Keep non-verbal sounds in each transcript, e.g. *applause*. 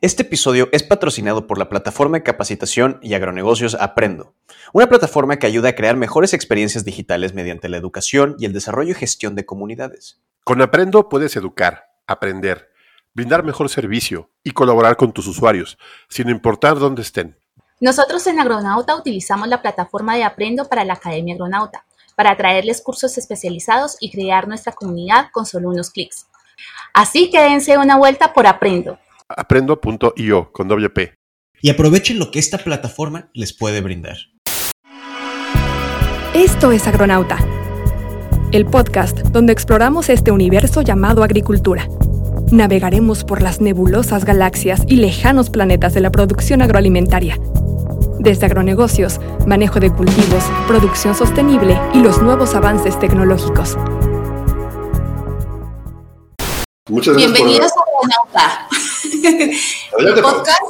Este episodio es patrocinado por la plataforma de capacitación y agronegocios Aprendo, una plataforma que ayuda a crear mejores experiencias digitales mediante la educación y el desarrollo y gestión de comunidades. Con Aprendo puedes educar, aprender, brindar mejor servicio y colaborar con tus usuarios, sin importar dónde estén. Nosotros en Agronauta utilizamos la plataforma de Aprendo para la Academia Agronauta, para traerles cursos especializados y crear nuestra comunidad con solo unos clics. Así que dense una vuelta por Aprendo aprendo.io con doble P. Y aprovechen lo que esta plataforma les puede brindar. Esto es Agronauta, el podcast donde exploramos este universo llamado agricultura. Navegaremos por las nebulosas galaxias y lejanos planetas de la producción agroalimentaria. Desde agronegocios, manejo de cultivos, producción sostenible y los nuevos avances tecnológicos. Muchas gracias Bienvenidos a Agronauta *laughs* el podcast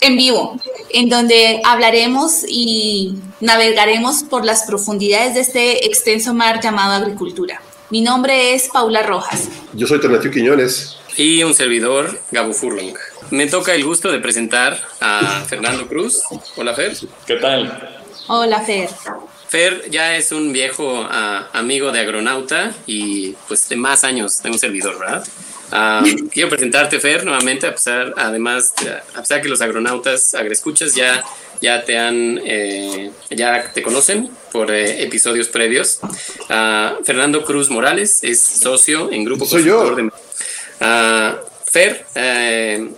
en vivo, en donde hablaremos y navegaremos por las profundidades de este extenso mar llamado agricultura. Mi nombre es Paula Rojas. Yo soy Ternatio Quiñones. Y un servidor, Gabo Furlong. Me toca el gusto de presentar a Fernando Cruz. Hola, Fer. ¿Qué tal? Hola, Fer. Fer ya es un viejo ah, amigo de Agronauta y pues de más años de un servidor, ¿verdad? Ah, quiero presentarte, Fer, nuevamente, a pesar, además, a pesar que los agronautas agrescuchas ya, ya te han, eh, ya te conocen por eh, episodios previos. Uh, Fernando Cruz Morales es socio en Grupo Soy yo. de... Fer eh,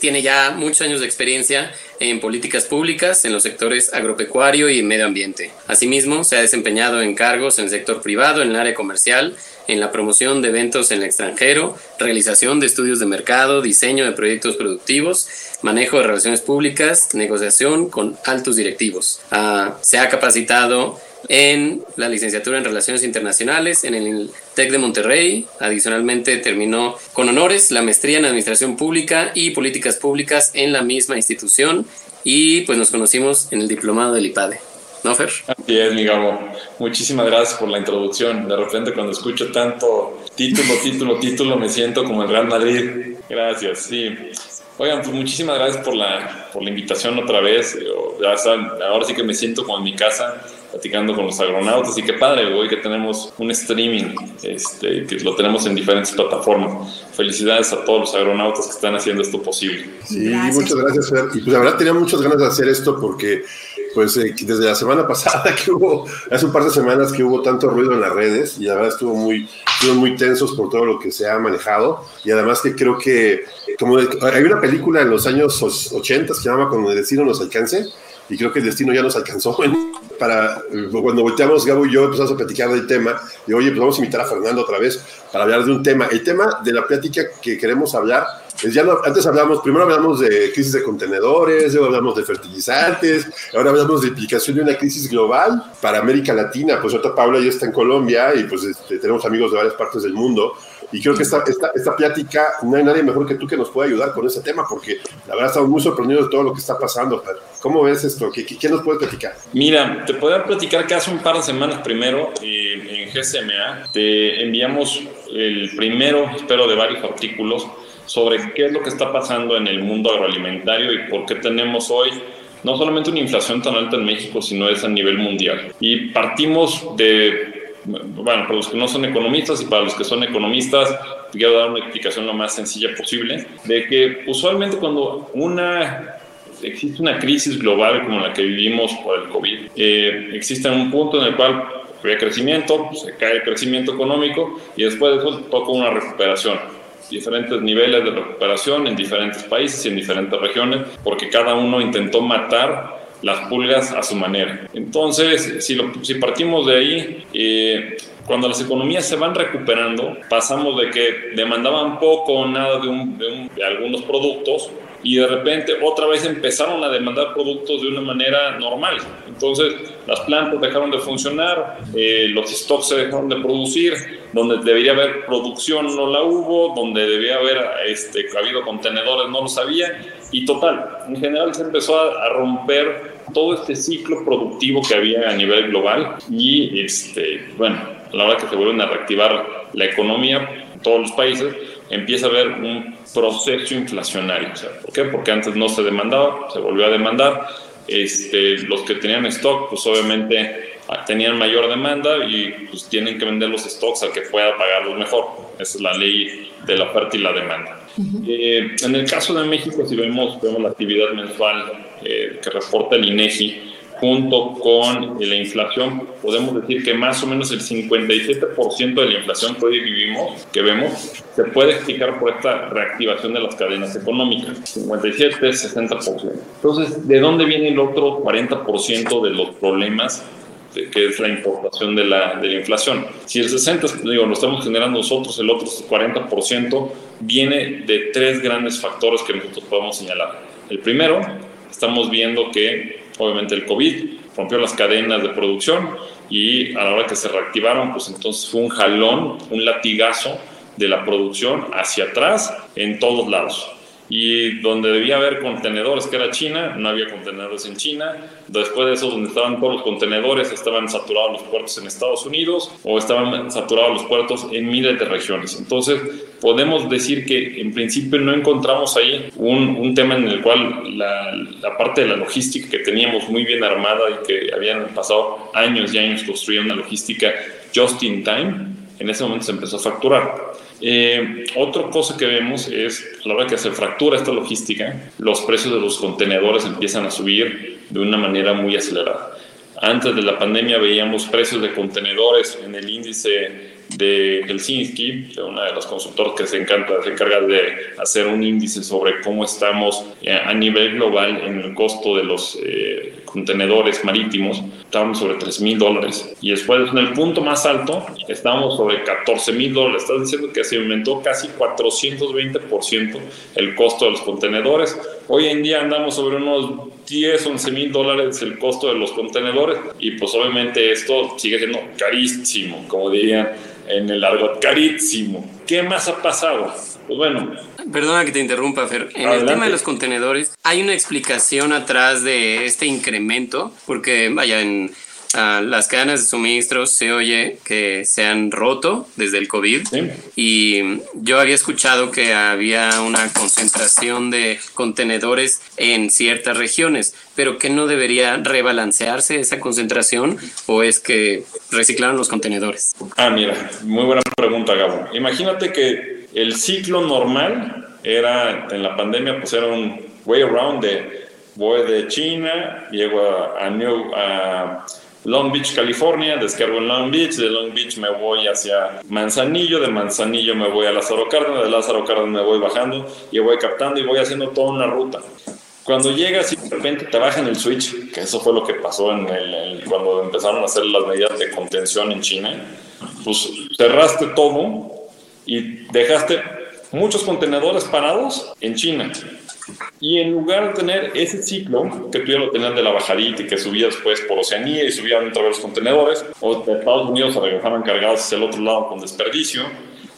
tiene ya muchos años de experiencia en políticas públicas en los sectores agropecuario y medio ambiente. Asimismo, se ha desempeñado en cargos en el sector privado, en el área comercial, en la promoción de eventos en el extranjero, realización de estudios de mercado, diseño de proyectos productivos, manejo de relaciones públicas, negociación con altos directivos. Ah, se ha capacitado en la licenciatura en Relaciones Internacionales en el TEC de Monterrey. Adicionalmente terminó con honores la maestría en Administración Pública y Políticas Públicas en la misma institución y pues nos conocimos en el diplomado del IPADE. ¿No, Fer? Así es, mi Gabo. Muchísimas gracias por la introducción. De repente cuando escucho tanto título, título, título, me siento como el Real Madrid. Gracias, sí. Oigan, pues muchísimas gracias por la, por la invitación otra vez. ahora sí que me siento como en mi casa platicando con los agronautas y qué padre, hoy que tenemos un streaming, este, que lo tenemos en diferentes plataformas. Felicidades a todos los agronautas que están haciendo esto posible. Sí, muchas gracias, Fer. Y pues la verdad tenía muchas ganas de hacer esto porque pues eh, desde la semana pasada *laughs* que hubo, hace un par de semanas que hubo tanto ruido en las redes y la verdad estuvo muy, estuvo muy tensos por todo lo que se ha manejado y además que creo que como hay una película en los años 80 que se llama Cuando el destino nos alcance y creo que el destino ya nos alcanzó. *laughs* Para, cuando volteamos, Gabo y yo empezamos a platicar del tema, y oye, pues vamos a invitar a Fernando otra vez para hablar de un tema. El tema de la plática que queremos hablar es ya no, antes hablamos, primero hablamos de crisis de contenedores, luego hablamos de fertilizantes, ahora hablamos de implicación de una crisis global para América Latina. Pues ahorita Paula ya está en Colombia y pues este, tenemos amigos de varias partes del mundo. Y creo que esta, esta, plática, no hay nadie mejor que tú que nos pueda ayudar con ese tema, porque la verdad estamos muy sorprendidos de todo lo que está pasando. ¿Cómo ves esto? ¿Qué, qué nos puedes platicar? Mira, te puedo platicar que hace un par de semanas primero eh, en GSMA te enviamos el primero, espero, de varios artículos sobre qué es lo que está pasando en el mundo agroalimentario y por qué tenemos hoy no solamente una inflación tan alta en México, sino es a nivel mundial. Y partimos de bueno, para los que no son economistas y para los que son economistas, quiero dar una explicación lo más sencilla posible, de que usualmente cuando una existe una crisis global como la que vivimos por el COVID, eh, existe un punto en el cual había crecimiento, se cae el crecimiento económico y después de eso toca una recuperación. Diferentes niveles de recuperación en diferentes países y en diferentes regiones, porque cada uno intentó matar las pulgas a su manera. Entonces, si, si partimos de ahí, eh, cuando las economías se van recuperando, pasamos de que demandaban poco o nada de, de, algunos productos y de repente otra vez empezaron a demandar productos de una manera normal. Entonces las plantas dejaron de funcionar, eh, los stocks se dejaron de producir, donde debería haber producción no la hubo, donde debía haber este, habido contenedores no lo sabía y total, en general se empezó a, a romper todo este ciclo productivo que había a nivel global y, este, bueno, a la hora que se vuelven a reactivar la economía todos los países, empieza a haber un proceso inflacionario. ¿Por qué? Porque antes no se demandaba, se volvió a demandar. Este, los que tenían stock, pues obviamente ah, tenían mayor demanda y pues tienen que vender los stocks al que pueda pagarlos mejor. Esa es la ley de la oferta y la demanda. Eh, en el caso de México, si vemos, vemos la actividad mensual eh, que reporta el INEGI, junto con la inflación, podemos decir que más o menos el 57% de la inflación que hoy vivimos, que vemos, se puede explicar por esta reactivación de las cadenas económicas. 57, 60%. Entonces, ¿de dónde viene el otro 40% de los problemas que es la importación de la, de la inflación. Si el 60% digo, lo estamos generando nosotros, el otro 40% viene de tres grandes factores que nosotros podemos señalar. El primero, estamos viendo que obviamente el COVID rompió las cadenas de producción y a la hora que se reactivaron, pues entonces fue un jalón, un latigazo de la producción hacia atrás en todos lados y donde debía haber contenedores, que era China, no había contenedores en China. Después de eso, donde estaban todos los contenedores, estaban saturados los puertos en Estados Unidos o estaban saturados los puertos en miles de regiones. Entonces, podemos decir que en principio no encontramos ahí un, un tema en el cual la, la, parte de la logística que teníamos muy bien armada y que habían pasado años y años construyendo una logística just in time, en ese momento se empezó a facturar. Eh, otra cosa que vemos es, a la hora que se fractura esta logística, los precios de los contenedores empiezan a subir de una manera muy acelerada. Antes de la pandemia veíamos precios de contenedores en el índice de Helsinki, una de las consultoras que se, encanta, se encarga de hacer un índice sobre cómo estamos eh, a nivel global en el costo de los eh, contenedores marítimos, estábamos sobre 3 mil dólares. Y después, en el punto más alto, estábamos sobre 14 mil dólares. Estás diciendo que se aumentó casi 420% el costo de los contenedores. Hoy en día andamos sobre unos 10, 11 mil dólares el costo de los contenedores y pues obviamente esto sigue siendo carísimo, como dirían en el argot, carísimo. ¿Qué más ha pasado? Pues bueno. Perdona que te interrumpa, Fer. En el tema de los contenedores, hay una explicación atrás de este incremento, porque vaya, en las cadenas de suministros se oye que se han roto desde el COVID y yo había escuchado que había una concentración de contenedores en ciertas regiones, pero que no debería rebalancearse esa concentración o es que reciclaron los contenedores. Ah, mira, muy buena pregunta, Gabo. Imagínate que el ciclo normal era en la pandemia, pues era un way around de voy de China, llego a, New a Long Beach, California, descargo en Long Beach, de Long Beach me voy hacia Manzanillo, de Manzanillo me voy a Lázaro Cárdenas, de Lázaro Cárdenas me voy bajando y voy captando y voy haciendo toda una ruta. Cuando llegas y de repente te bajan el switch, que eso fue lo que pasó en el, cuando empezaron a hacer las medidas de contención en China, pues cerraste todo y dejaste muchos contenedores parados en China. Y en lugar de tener ese ciclo, que tú ya lo tenías de la bajadita y que subía después por Oceanía y subían otra vez los contenedores, o de Estados Unidos se regresaban cargados hacia el otro lado con desperdicio,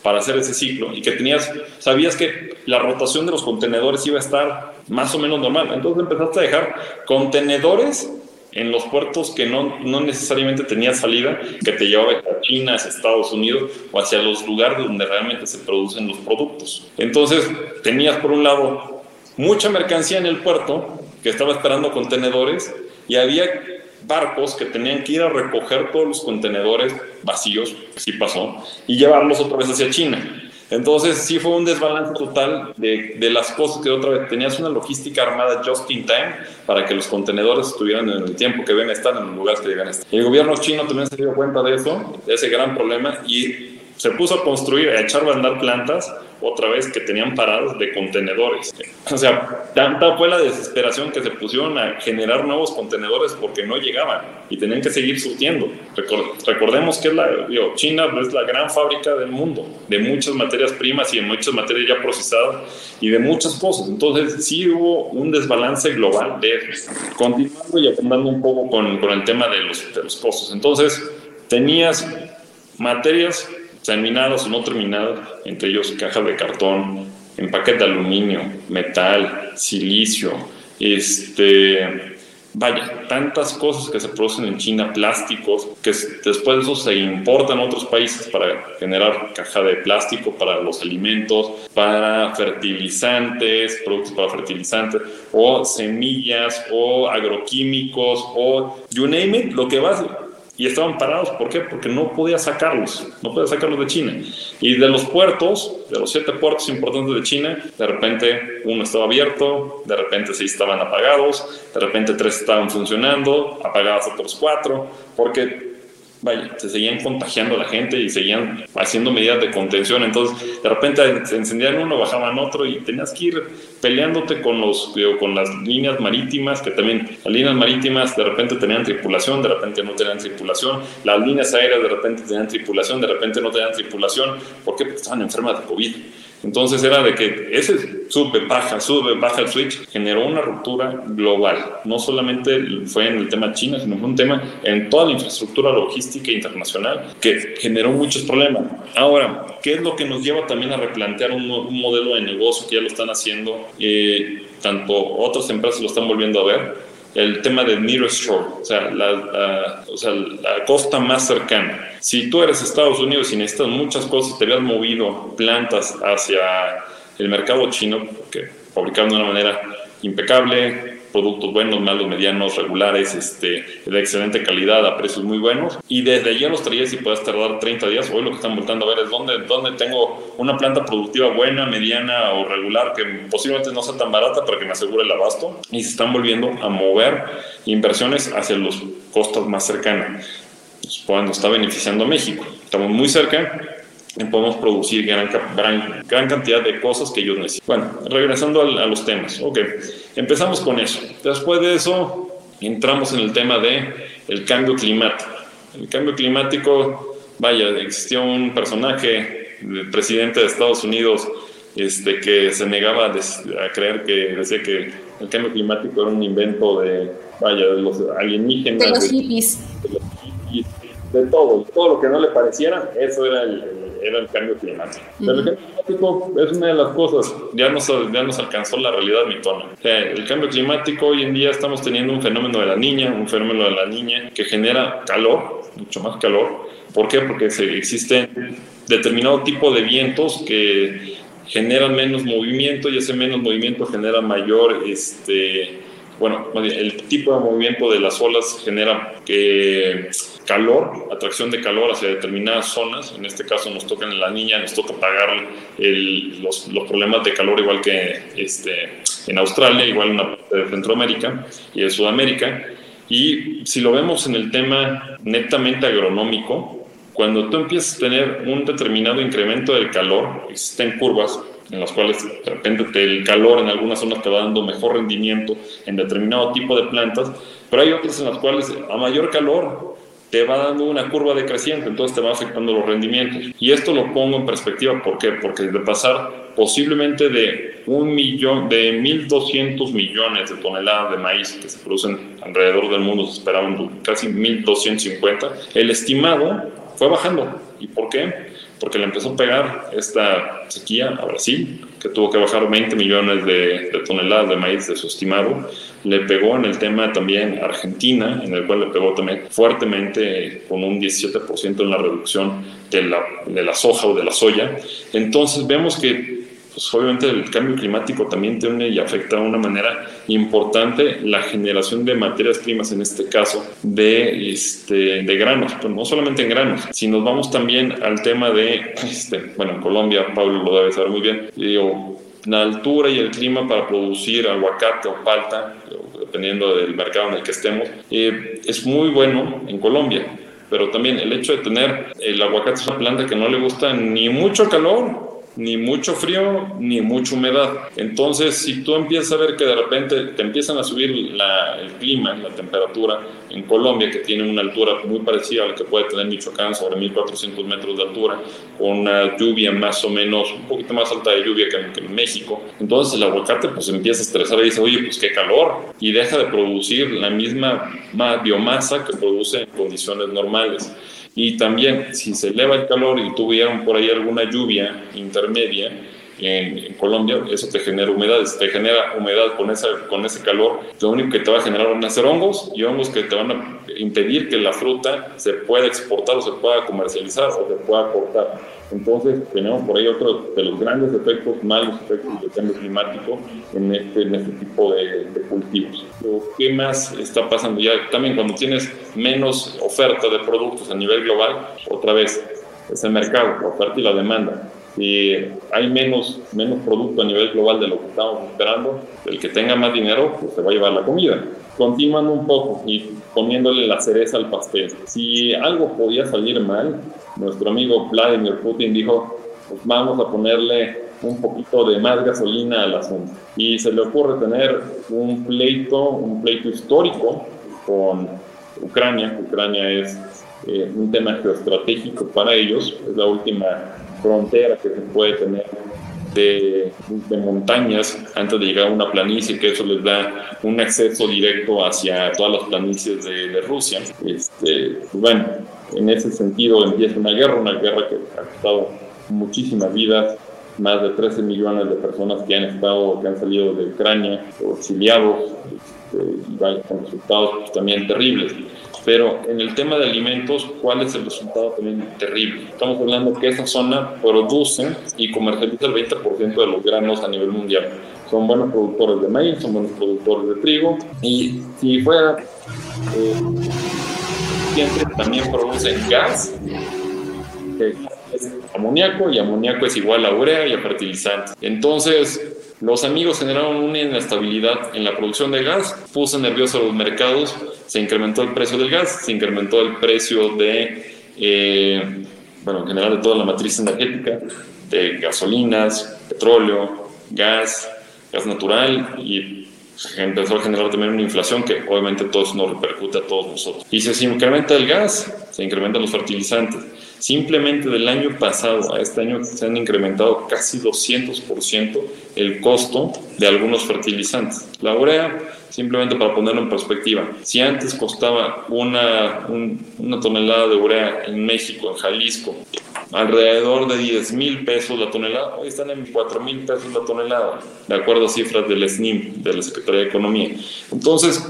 para hacer ese ciclo, y que tenías, sabías que la rotación de los contenedores iba a estar más o menos normal. Entonces empezaste a dejar contenedores en los puertos que no, no necesariamente tenía salida, que te llevaba a China, hacia Estados Unidos o hacia los lugares donde realmente se producen los productos. Entonces tenías por un lado mucha mercancía en el puerto que estaba esperando contenedores y había barcos que tenían que ir a recoger todos los contenedores vacíos, sí pasó, y llevarlos otra vez hacia China. Entonces sí fue un desbalance total de, las cosas que otra vez tenías una logística armada just in time para que los contenedores estuvieran en el tiempo que deben estar en los lugares que deben estar. El gobierno chino también se dio cuenta de eso, de ese gran problema y se puso a construir, a echar a andar plantas otra vez que tenían parados de contenedores. *laughs* O sea, tanta fue la desesperación que se pusieron a generar nuevos contenedores porque no llegaban y tenían que seguir surtiendo. Recordemos que la, China es la gran fábrica del mundo de muchas materias primas y de muchas materias ya procesadas y de muchas cosas. Entonces, sí hubo un desbalance global de Continuando y apuntando un poco con, con el tema de los, de los costos. Entonces, tenías materias terminadas o no terminadas, entre ellos cajas de cartón, empaques de aluminio, metal, silicio, este, vaya, tantas cosas que se producen en China, plásticos, que después de eso se importan a otros países para generar caja de plástico para los alimentos, para fertilizantes, productos para fertilizantes, o semillas, o agroquímicos, o you name it, lo que va y estaban parados. ¿Por qué? Porque no podía sacarlos, no podía sacarlos de China. Y de los puertos, de los siete puertos importantes de China, de repente uno estaba abierto, de repente seis estaban apagados, de repente tres estaban funcionando, apagados otros cuatro, porque se seguían contagiando la gente y seguían haciendo medidas de contención. Entonces, de repente se encendían uno, bajaban otro y tenías que ir peleándote con, los, con las líneas marítimas, que también las líneas marítimas de repente tenían tripulación, de repente no tenían tripulación. Las líneas aéreas de repente tenían tripulación, de repente no tenían tripulación. Porque estaban enfermas de COVID. Entonces era de que ese sube, baja, sube, baja el switch, generó una ruptura global. No solamente fue en el tema China, sino fue un tema en toda la infraestructura logística internacional que generó muchos problemas. Ahora, ¿qué es lo que nos lleva también a replantear un, modelo de negocio que ya lo están haciendo? Eh, tanto otras empresas lo están volviendo a ver el tema del nearest shore, o sea, la, costa más cercana. Si tú eres Estados Unidos y necesitas muchas cosas, te habías movido plantas hacia el mercado chino, que fabricaron de una manera impecable, productos buenos, malos, medianos, regulares, este, de excelente calidad, a precios muy buenos. Y desde allí los traías y puedes tardar 30 días. Hoy lo que están voltando a ver es dónde, dónde tengo una planta productiva buena, mediana o regular, que posiblemente no sea tan barata para que me asegure el abasto. Y se están volviendo a mover inversiones hacia los costos más cercanos. Pues, cuando está beneficiando a México. Estamos muy cerca, podemos producir gran, gran, cantidad de cosas que ellos necesitan. Bueno, regresando a, los temas. Ok, empezamos con eso. Después de eso, entramos en el tema de el cambio climático. El cambio climático, vaya, existió un personaje, el presidente de Estados Unidos, este, que se negaba a, creer que decía que el cambio climático era un invento de, vaya, de los alienígenas. De los hippies. De, los hippies, de todo, todo lo que no le pareciera, eso era el era el cambio climático. el cambio climático es una de las cosas, ya nos, ya nos alcanzó la realidad mitona. O el cambio climático hoy en día estamos teniendo un fenómeno de la niña, un fenómeno de la niña que genera calor, mucho más calor. ¿Por qué? Porque se, existen determinado tipo de vientos que generan menos movimiento y ese menos movimiento genera mayor este, bueno, el tipo de movimiento de las olas genera calor, atracción de calor hacia determinadas zonas. En este caso nos toca en la niña, nos toca pagar los, problemas de calor igual que este, en Australia, igual en la parte de Centroamérica y de Sudamérica. Y si lo vemos en el tema netamente agronómico, cuando tú empiezas a tener un determinado incremento del calor, existen curvas en las cuales de repente el calor en algunas zonas te va dando mejor rendimiento en determinado tipo de plantas, pero hay otras en las cuales a mayor calor te va dando una curva decreciente, entonces te va afectando los rendimientos. Y esto lo pongo en perspectiva, ¿por qué? Porque de pasar posiblemente de un millón, de 1.200 millones de toneladas de maíz que se producen alrededor del mundo, se esperaban casi 1.250, el estimado fue bajando. ¿Y por qué? Porque le empezó a pegar esta sequía a Brasil, que tuvo que bajar 20 millones de, toneladas de maíz de su estimado. Le pegó en el tema también Argentina, en el cual le pegó también fuertemente con un 17% en la reducción de la, de la soja o de la soya. Entonces vemos que pues obviamente el cambio climático también tiene y afecta de una manera importante la generación de materias primas, en este caso de, este, de granos, pero no solamente en granos, si nos vamos también al tema de, este, bueno, en Colombia, Pablo lo debe saber muy bien, digo, la altura y el clima para producir aguacate o palta, dependiendo del mercado en el que estemos, eh, es muy bueno en Colombia. Pero también el hecho de tener el aguacate es una planta que no le gusta ni mucho calor ni mucho frío ni mucha humedad. Entonces, si tú empiezas a ver que de repente te empiezan a subir el clima, la temperatura en Colombia, que tiene una altura muy parecida a la que puede tener Michoacán, sobre 1400 metros de altura, con una lluvia más o menos, un poquito más alta de lluvia que en, México, entonces el aguacate pues empieza a estresar y dice, oye, pues qué calor, y deja de producir la misma biomasa que produce en condiciones normales. Y también, si se eleva el calor y tuvieron por ahí alguna lluvia intermedia, en, Colombia, eso te genera humedad, te genera humedad con, esa, con ese calor, lo único que te va a generar van a ser hongos y hongos que te van a impedir que la fruta se pueda exportar o se pueda comercializar o se pueda cortar. Entonces, tenemos por ahí otro de los grandes efectos, malos efectos del cambio climático en este, en este tipo de, de cultivos. ¿Qué más está pasando? Ya también cuando tienes menos oferta de productos a nivel global, otra vez, es el mercado, la oferta y la demanda. Si hay menos, menos producto a nivel global de lo que estamos esperando, el que tenga más dinero, pues se va a llevar la comida. Continuando un poco y poniéndole la cereza al pastel. Si algo podía salir mal, nuestro amigo Vladimir Putin dijo, pues vamos a ponerle un poquito de más gasolina al asunto. Y se le ocurre tener un pleito, un pleito histórico con Ucrania. Ucrania es eh, un tema geoestratégico para ellos, es la última frontera que se puede tener de, montañas antes de llegar a una planicie, que eso les da un acceso directo hacia todas las planicies de, Rusia. Este, pues bueno, en ese sentido empieza una guerra, una guerra que ha costado muchísimas vidas, más de 13 millones de personas que han estado, que han salido de Ucrania, exiliados, este, y con resultados pues, también terribles. Pero en el tema de alimentos, ¿cuál es el resultado también terrible? Estamos hablando que esa zona produce y comercializa el 20% de los granos a nivel mundial. Son buenos productores de maíz, son buenos productores de trigo y si fuera eh, siempre también producen gas, amoníaco y amoníaco es igual a urea y a fertilizante. Entonces, los amigos generaron una inestabilidad en la producción de gas, puso nerviosos los mercados, se incrementó el precio del gas, se incrementó el precio de, eh, bueno, en general de toda la matriz energética, de gasolinas, petróleo, gas, gas natural y empezó a generar también una inflación que obviamente todo eso nos repercute a todos nosotros. Y si se incrementa el gas, se incrementan los fertilizantes. Simplemente del año pasado a este año se han incrementado casi 200% el costo de algunos fertilizantes. La urea, simplemente para ponerlo en perspectiva, si antes costaba una, una tonelada de urea en México, en Jalisco, alrededor de 10 mil pesos la tonelada, hoy están en 4 mil pesos la tonelada, de acuerdo a cifras del SNIM, de la Secretaría de Economía. Entonces,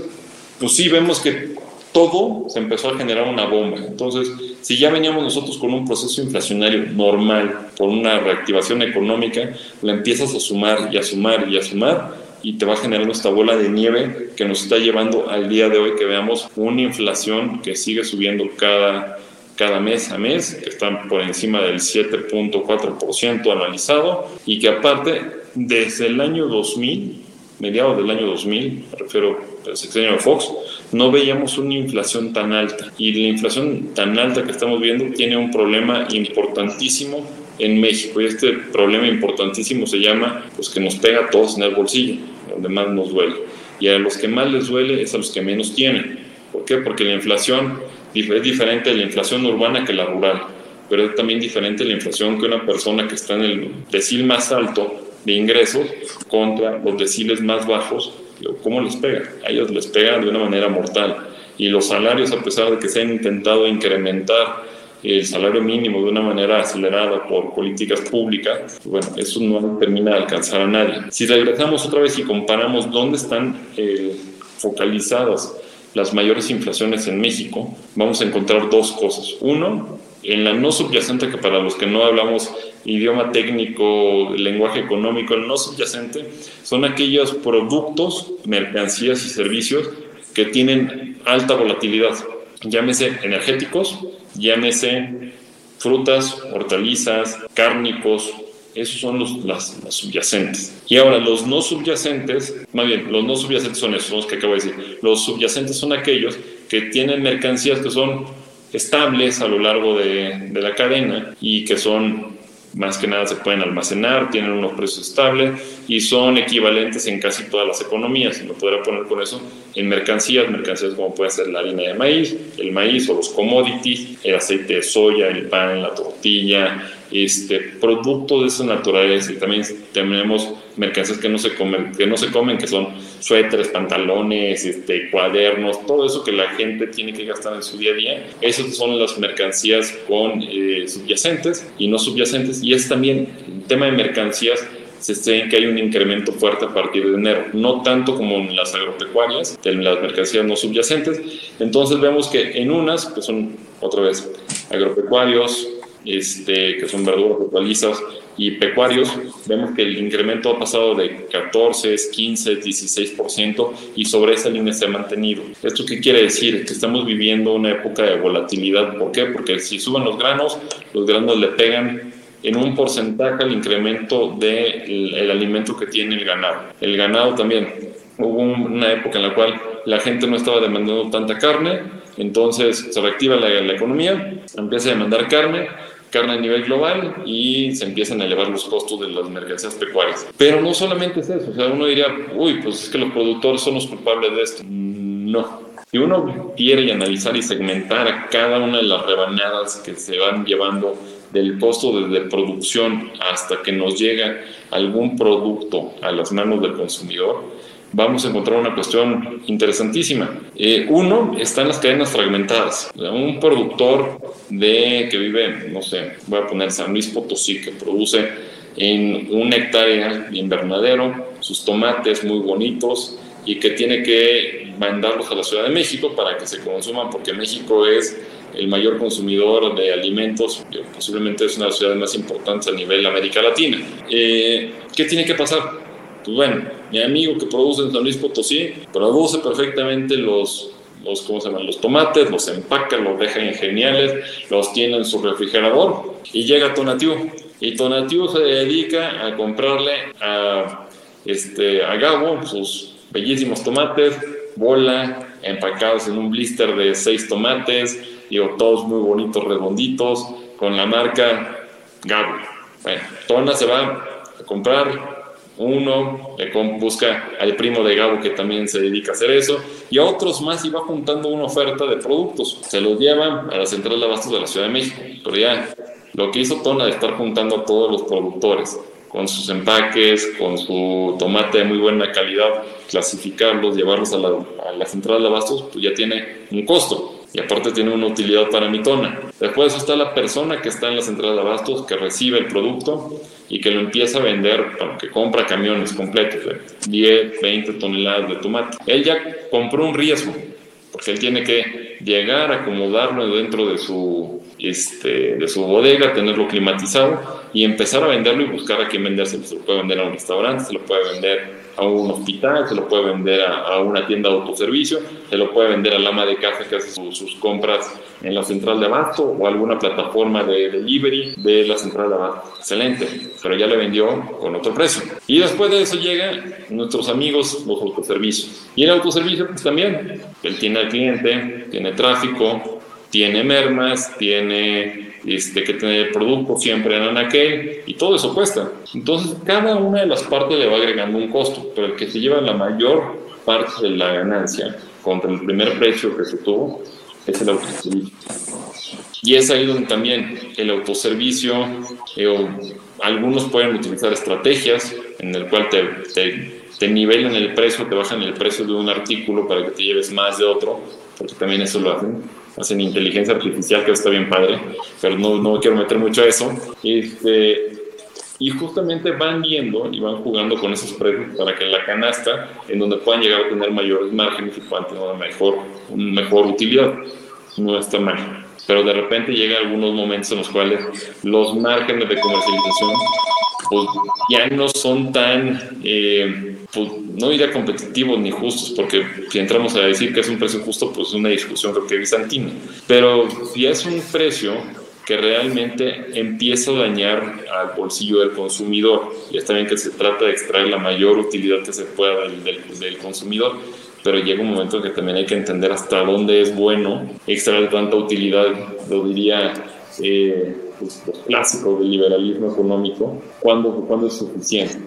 pues sí vemos que todo se empezó a generar una bomba. Entonces, si ya veníamos nosotros con un proceso inflacionario normal, por una reactivación económica, la empiezas a sumar y a sumar y a sumar y te va generando esta bola de nieve que nos está llevando al día de hoy que veamos una inflación que sigue subiendo cada, cada mes a mes, que está por encima del 7.4% analizado y que aparte desde el año 2000, mediados del año 2000, me refiero al sexenio de Fox, no veíamos una inflación tan alta. Y la inflación tan alta que estamos viendo tiene un problema importantísimo en México. Y este problema importantísimo se llama, pues que nos pega a todos en el bolsillo, donde más nos duele. Y a los que más les duele es a los que menos tienen. ¿Por qué? Porque la inflación es diferente de la inflación urbana que la rural. Pero es también diferente la inflación que una persona que está en el decil más alto de ingresos contra los deciles más bajos ¿cómo les pega? A ellos les pega de una manera mortal. Y los salarios, a pesar de que se han intentado incrementar el salario mínimo de una manera acelerada por políticas públicas, bueno, eso no termina de alcanzar a nadie. Si regresamos otra vez y comparamos dónde están eh, focalizadas las mayores inflaciones en México, vamos a encontrar dos cosas. Uno, en la no subyacente, que para los que no hablamos idioma técnico, lenguaje económico, el no subyacente, son aquellos productos, mercancías y servicios que tienen alta volatilidad, llámese energéticos, llámese frutas, hortalizas, cárnicos, esos son los las, subyacentes. Y ahora, los no subyacentes, más bien, los no subyacentes son esos, que acabo de decir. Los subyacentes son aquellos que tienen mercancías que son estables a lo largo de, de la cadena y que son más que nada se pueden almacenar, tienen unos precios estables y son equivalentes en casi todas las economías. Me podrá poner con eso en mercancías, mercancías como puede ser la harina de maíz, el maíz o los commodities, el aceite de soya, el pan, la tortilla, este, producto de esa naturaleza. Y también tenemos mercancías que no se comen, que no se comen, que son suéteres, pantalones, este, cuadernos, todo eso que la gente tiene que gastar en su día a día. Esas son las mercancías con eh, subyacentes y no subyacentes. Y es también el tema de mercancías se cree que hay un incremento fuerte a partir de enero, no tanto como en las agropecuarias, en las mercancías no subyacentes. Entonces vemos que en unas, que son otra vez agropecuarios, este, que son verduras, hortalizas y pecuarios, vemos que el incremento ha pasado de 14, 15, 16% y sobre esa línea se ha mantenido. ¿Esto qué quiere decir? Que estamos viviendo una época de volatilidad. ¿Por qué? Porque si suben los granos, los granos le pegan en un porcentaje al incremento del el alimento que tiene el ganado. El ganado también. Hubo una época en la cual la gente no estaba demandando tanta carne, entonces se reactiva la, la economía, empieza a demandar carne, carne a nivel global y se empiezan a elevar los costos de las mercancías pecuarias. Pero no solamente es eso, o sea, uno diría, uy, pues es que los productores son los culpables de esto. No. Si uno quiere analizar y segmentar a cada una de las rebanadas que se van llevando del costo desde producción hasta que nos llega algún producto a las manos del consumidor, vamos a encontrar una cuestión interesantísima. Eh, uno, están las cadenas fragmentadas. Un productor de que vive, no sé, voy a poner San Luis Potosí, que produce en una hectárea de invernadero sus tomates muy bonitos y que tiene que mandarlos a la Ciudad de México para que se consuman, porque México es el mayor consumidor de alimentos, posiblemente es una de las ciudades más importantes a nivel América Latina. Eh, ¿Qué tiene que pasar? Pues bueno, mi amigo que produce en San Luis Potosí produce perfectamente los, los, ¿cómo se llaman? los tomates, los empaca, los deja en geniales, los tiene en su refrigerador y llega Tonatiuh. Y Tonatiuh se dedica a comprarle a, este, a Gabo sus bellísimos tomates, bola, empacados en un blister de seis tomates, digo, todos muy bonitos, redonditos, con la marca Gabo. Bueno, Tona se va a comprar uno, busca al primo de Gabo que también se dedica a hacer eso, y a otros más y va juntando una oferta de productos. Se los llevan a la central de abastos de la Ciudad de México. Pero ya, lo que hizo Tona de estar juntando a todos los productores, con sus empaques, con su tomate de muy buena calidad, clasificarlos, llevarlos a la, a la central de abastos, pues ya tiene un costo y aparte tiene una utilidad para mi tona. Después está la persona que está en la central de abastos, que recibe el producto y que lo empieza a vender, que compra camiones completos de 10, 20 toneladas de tomate. Él ya compró un riesgo, porque él tiene que llegar a acomodarlo dentro de su, este, de su bodega, tenerlo climatizado y empezar a venderlo y buscar a quién venderse. Se lo puede vender a un restaurante, se lo puede vender a un hospital, se lo puede vender a, una tienda de autoservicio, se lo puede vender al ama de casa que hace sus compras en la central de abasto o alguna plataforma de delivery de la central de abasto. Excelente, pero ya le vendió con otro precio. Y después de eso llegan nuestros amigos los autoservicios. Y el autoservicio pues también, él tiene al cliente, tiene tráfico, tiene mermas, tiene este, que tener producto siempre en anaquel y todo eso cuesta. Entonces, cada una de las partes le va agregando un costo, pero el que se lleva la mayor parte de la ganancia contra el primer precio que se tuvo es el autoservicio. Y es ahí donde también el autoservicio, eh, algunos pueden utilizar estrategias en el cual te, te nivelan el precio, te bajan el precio de un artículo para que te lleves más de otro, porque también eso lo hacen hacen inteligencia artificial, que está bien padre, pero no, no quiero meter mucho a eso. Este, y justamente van viendo y van jugando con esos precios para que la canasta, en donde puedan llegar a tener mayores márgenes y puedan tener una mejor, una mejor utilidad. No está mal. Pero de repente llegan algunos momentos en los cuales los márgenes de comercialización pues, ya no son tan, eh, pues, no diría competitivos ni justos, porque si entramos a decir que es un precio justo, pues es una discusión creo que bizantina. Pero si es un precio que realmente empieza a dañar al bolsillo del consumidor, y está bien que se trata de extraer la mayor utilidad que se pueda del, consumidor, pero llega un momento en que también hay que entender hasta dónde es bueno extraer tanta utilidad, lo diría eh, pues, los clásicos del liberalismo económico, ¿cuándo, ¿cuándo es suficiente?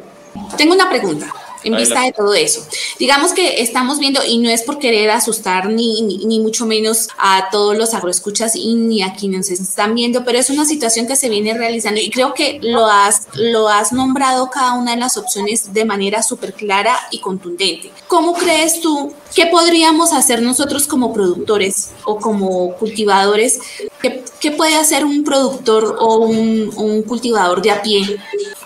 Tengo una pregunta en vista de todo eso. Digamos que estamos viendo, y no es por querer asustar ni, ni, mucho menos a todos los agroescuchas y ni a quienes están viendo, pero es una situación que se viene realizando y creo que lo has, lo has nombrado cada una de las opciones de manera súper clara y contundente. ¿Cómo crees tú que podríamos hacer nosotros como productores o como cultivadores? ¿Qué, qué puede hacer un productor o un, un cultivador de a pie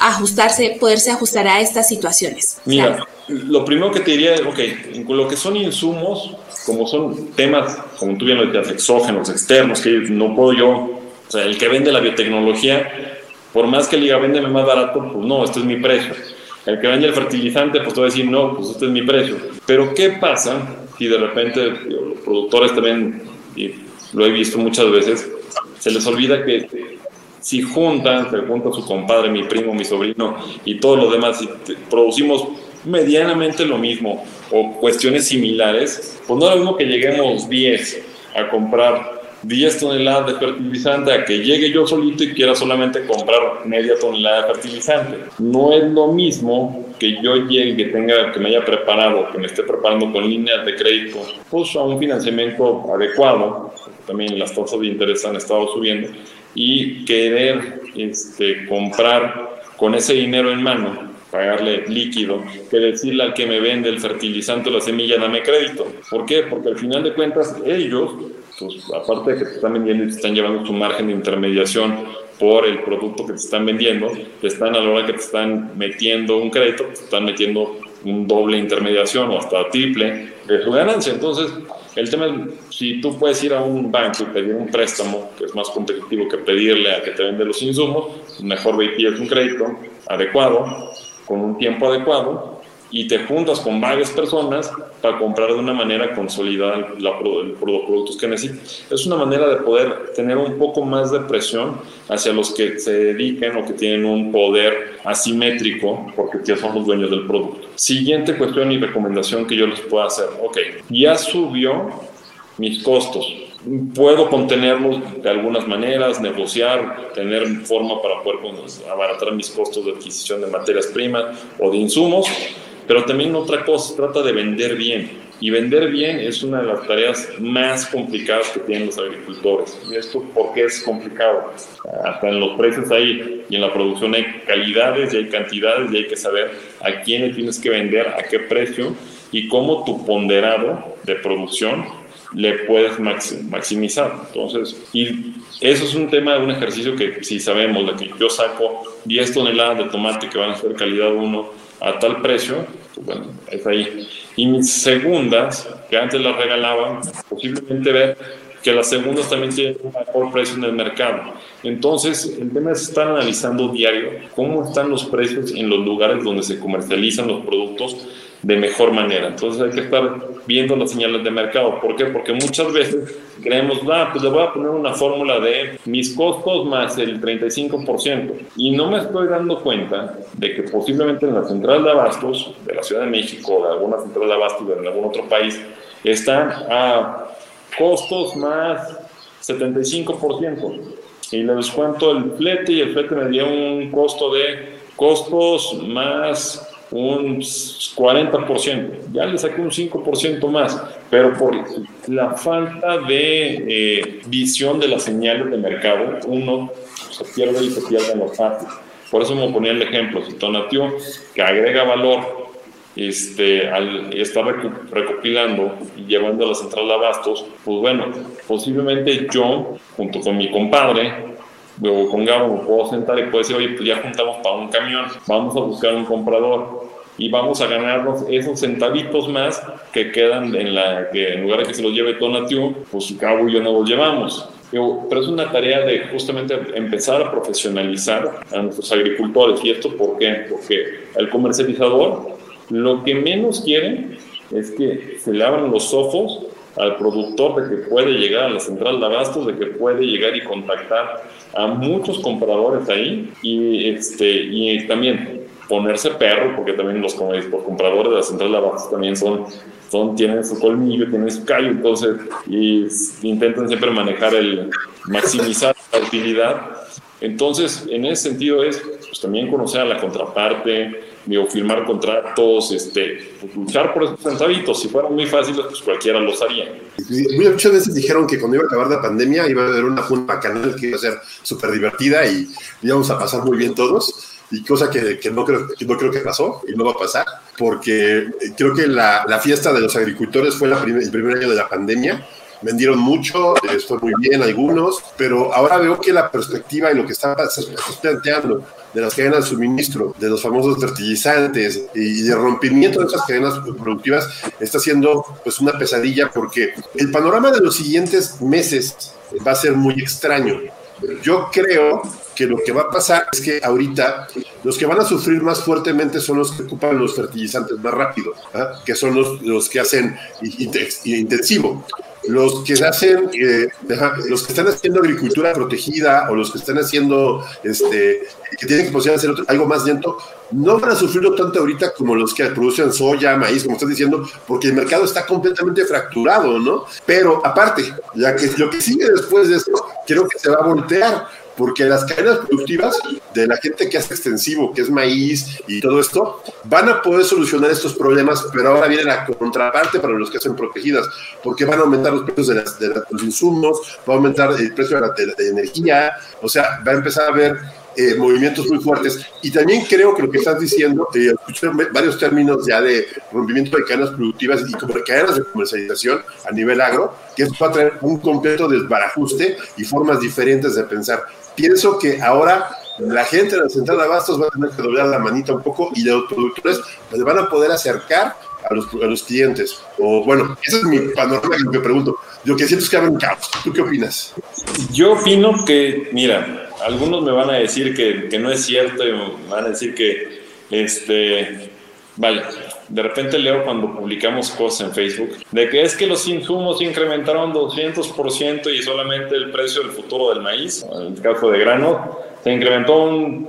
ajustarse, poderse ajustar a estas situaciones? Mira, lo primero que te diría es, ok, lo que son insumos, como son temas, como tú bien lo decías, exógenos, externos, que no puedo yo, o sea, el que vende la biotecnología, por más que le diga, véndeme más barato, pues no, este es mi precio. El que vende el fertilizante, pues te va a decir, no, pues este es mi precio. Pero ¿qué pasa si de repente los productores también, y lo he visto muchas veces, se les olvida que si juntan, se junta su compadre, mi primo, mi sobrino y todos los demás, y producimos medianamente lo mismo o cuestiones similares, pues no es lo mismo que lleguemos 10 a comprar 10 toneladas de fertilizante a que llegue yo solito y quiera solamente comprar media tonelada de fertilizante. No es lo mismo que yo llegue, que tenga, que me haya preparado, que me esté preparando con líneas de crédito, pues a un financiamiento adecuado, también las tasas de interés han estado subiendo, y querer este, comprar con ese dinero en mano pagarle líquido, que decirle al que me vende el fertilizante o la semilla, dame crédito. ¿Por qué? Porque al final de cuentas ellos, pues aparte de que te están vendiendo y te están llevando tu margen de intermediación por el producto que te están vendiendo, te están a la hora que te están metiendo un crédito, te están metiendo un doble intermediación o hasta triple de su ganancia. Entonces, el tema es, si tú puedes ir a un banco y pedir un préstamo, que es más competitivo que pedirle a que te vende los insumos, mejor ve y pides un crédito adecuado, con un tiempo adecuado y te juntas con varias personas para comprar de una manera consolidada los productos que necesitas. Es una manera de poder tener un poco más de presión hacia los que se dediquen o que tienen un poder asimétrico porque ya son los dueños del producto. Siguiente cuestión y recomendación que yo les puedo hacer. Ok, ya subió mis costos puedo contenerlos de algunas maneras, negociar, tener forma para poder abaratar mis costos de adquisición de materias primas o de insumos, pero también otra cosa, trata de vender bien. Y vender bien es una de las tareas más complicadas que tienen los agricultores. ¿Y esto por qué es complicado? Hasta en los precios hay y en la producción hay calidades y hay cantidades y hay que saber a quién le tienes que vender, a qué precio y cómo tu ponderado de producción le puedes maximizar. Entonces, y eso es un tema, un ejercicio que si sabemos de que yo saco 10 toneladas de tomate que van a ser calidad 1 a tal precio, pues bueno, es ahí. Y mis segundas, que antes las regalaban, posiblemente ver que las segundas también tienen un mejor precio en el mercado. Entonces, el tema es estar analizando diario cómo están los precios en los lugares donde se comercializan los productos de mejor manera. Entonces hay que estar viendo las señales de mercado. ¿Por qué? Porque muchas veces creemos, ah, pues le voy a poner una fórmula de mis costos más el 35%. Y no me estoy dando cuenta de que posiblemente en la central de abastos de la Ciudad de México o de alguna central de abastos de algún otro país están a costos más 75%. Y le descuento el flete y el flete me dio un costo de costos más un 40%, ya le saqué un 5% más, pero por la falta de eh, visión de las señales de mercado, uno se pierde y se pierde en los fácil. Por eso me ponía el ejemplo, si Tonatio, que agrega valor, este, al estar recopilando y llevando a la central de abastos, pues bueno, posiblemente yo, junto con mi compadre, o con Gabo, me puedo sentar y puedo decir, oye, pues ya juntamos para un camión, vamos a buscar un comprador y vamos a ganarnos esos centavitos más que quedan en la que en lugar de que se los lleve Tonatiuh, pues Cabo y yo no los llevamos. Pero es una tarea de justamente empezar a profesionalizar a nuestros agricultores. ¿Y esto por qué? Porque el comercializador lo que menos quiere es que se le abran los ojos al productor de que puede llegar a la central de abastos, de que puede llegar y contactar a muchos compradores ahí y, este, y también ponerse perro, porque también los, compradores de la central de abastos también son, son, tienen su colmillo, tienen su callo, entonces, y intentan siempre manejar el, maximizar la utilidad. Entonces, en ese sentido es pues, también conocer a la contraparte, o firmar contratos, este, pues, luchar por esos centavitos. Si fueran muy fáciles, pues cualquiera los haría. Muchas veces dijeron que cuando iba a acabar la pandemia iba a haber una junta canal que iba a ser súper divertida y íbamos a pasar muy bien todos y cosa que, que, no creo, que no creo que pasó y no va a pasar, porque creo que la, la fiesta de los agricultores fue la el primer año de la pandemia vendieron mucho, esto muy bien algunos, pero ahora veo que la perspectiva y lo que está, planteando de las cadenas de suministro, de los famosos fertilizantes y de rompimiento de esas cadenas productivas está siendo pues una pesadilla porque el panorama de los siguientes meses va a ser muy extraño. Yo creo que lo que va a pasar es que ahorita los que van a sufrir más fuertemente son los que ocupan los fertilizantes más rápido, ¿ah? que son los, los que hacen intensivo los que hacen, eh, los que están haciendo agricultura protegida o los que están haciendo, este, que tienen que hacer algo más lento, no van a sufrirlo tanto ahorita como los que producen soya, maíz, como estás diciendo, porque el mercado está completamente fracturado, ¿no? Pero aparte, ya que lo que sigue después de esto, creo que se va a voltear porque las cadenas productivas de la gente que hace extensivo, que es maíz y todo esto, van a poder solucionar estos problemas, pero ahora viene la contraparte para los que hacen protegidas, porque van a aumentar los precios de, los insumos, va a aumentar el precio de la, energía, o sea, va a empezar a haber eh, movimientos muy fuertes. Y también creo que lo que estás diciendo, eh, escuché varios términos ya de rompimiento de cadenas productivas y como de cadenas de comercialización a nivel agro, que eso va a traer un completo desbarajuste y formas diferentes de pensar pienso que ahora la gente de la central de abastos va a tener que doblar la manita un poco y los productores pues, van a poder acercar a los, a los clientes. O bueno, ese es mi panorama que me pregunto. Lo que siento es que habrá un caos. ¿Tú qué opinas? Yo opino que, mira, algunos me van a decir que, que no es cierto y me van a decir que, este, vaya, de repente leo cuando publicamos cosas en Facebook de que es que los insumos incrementaron 200% y solamente el precio del futuro del maíz, en el caso de grano, se incrementó un,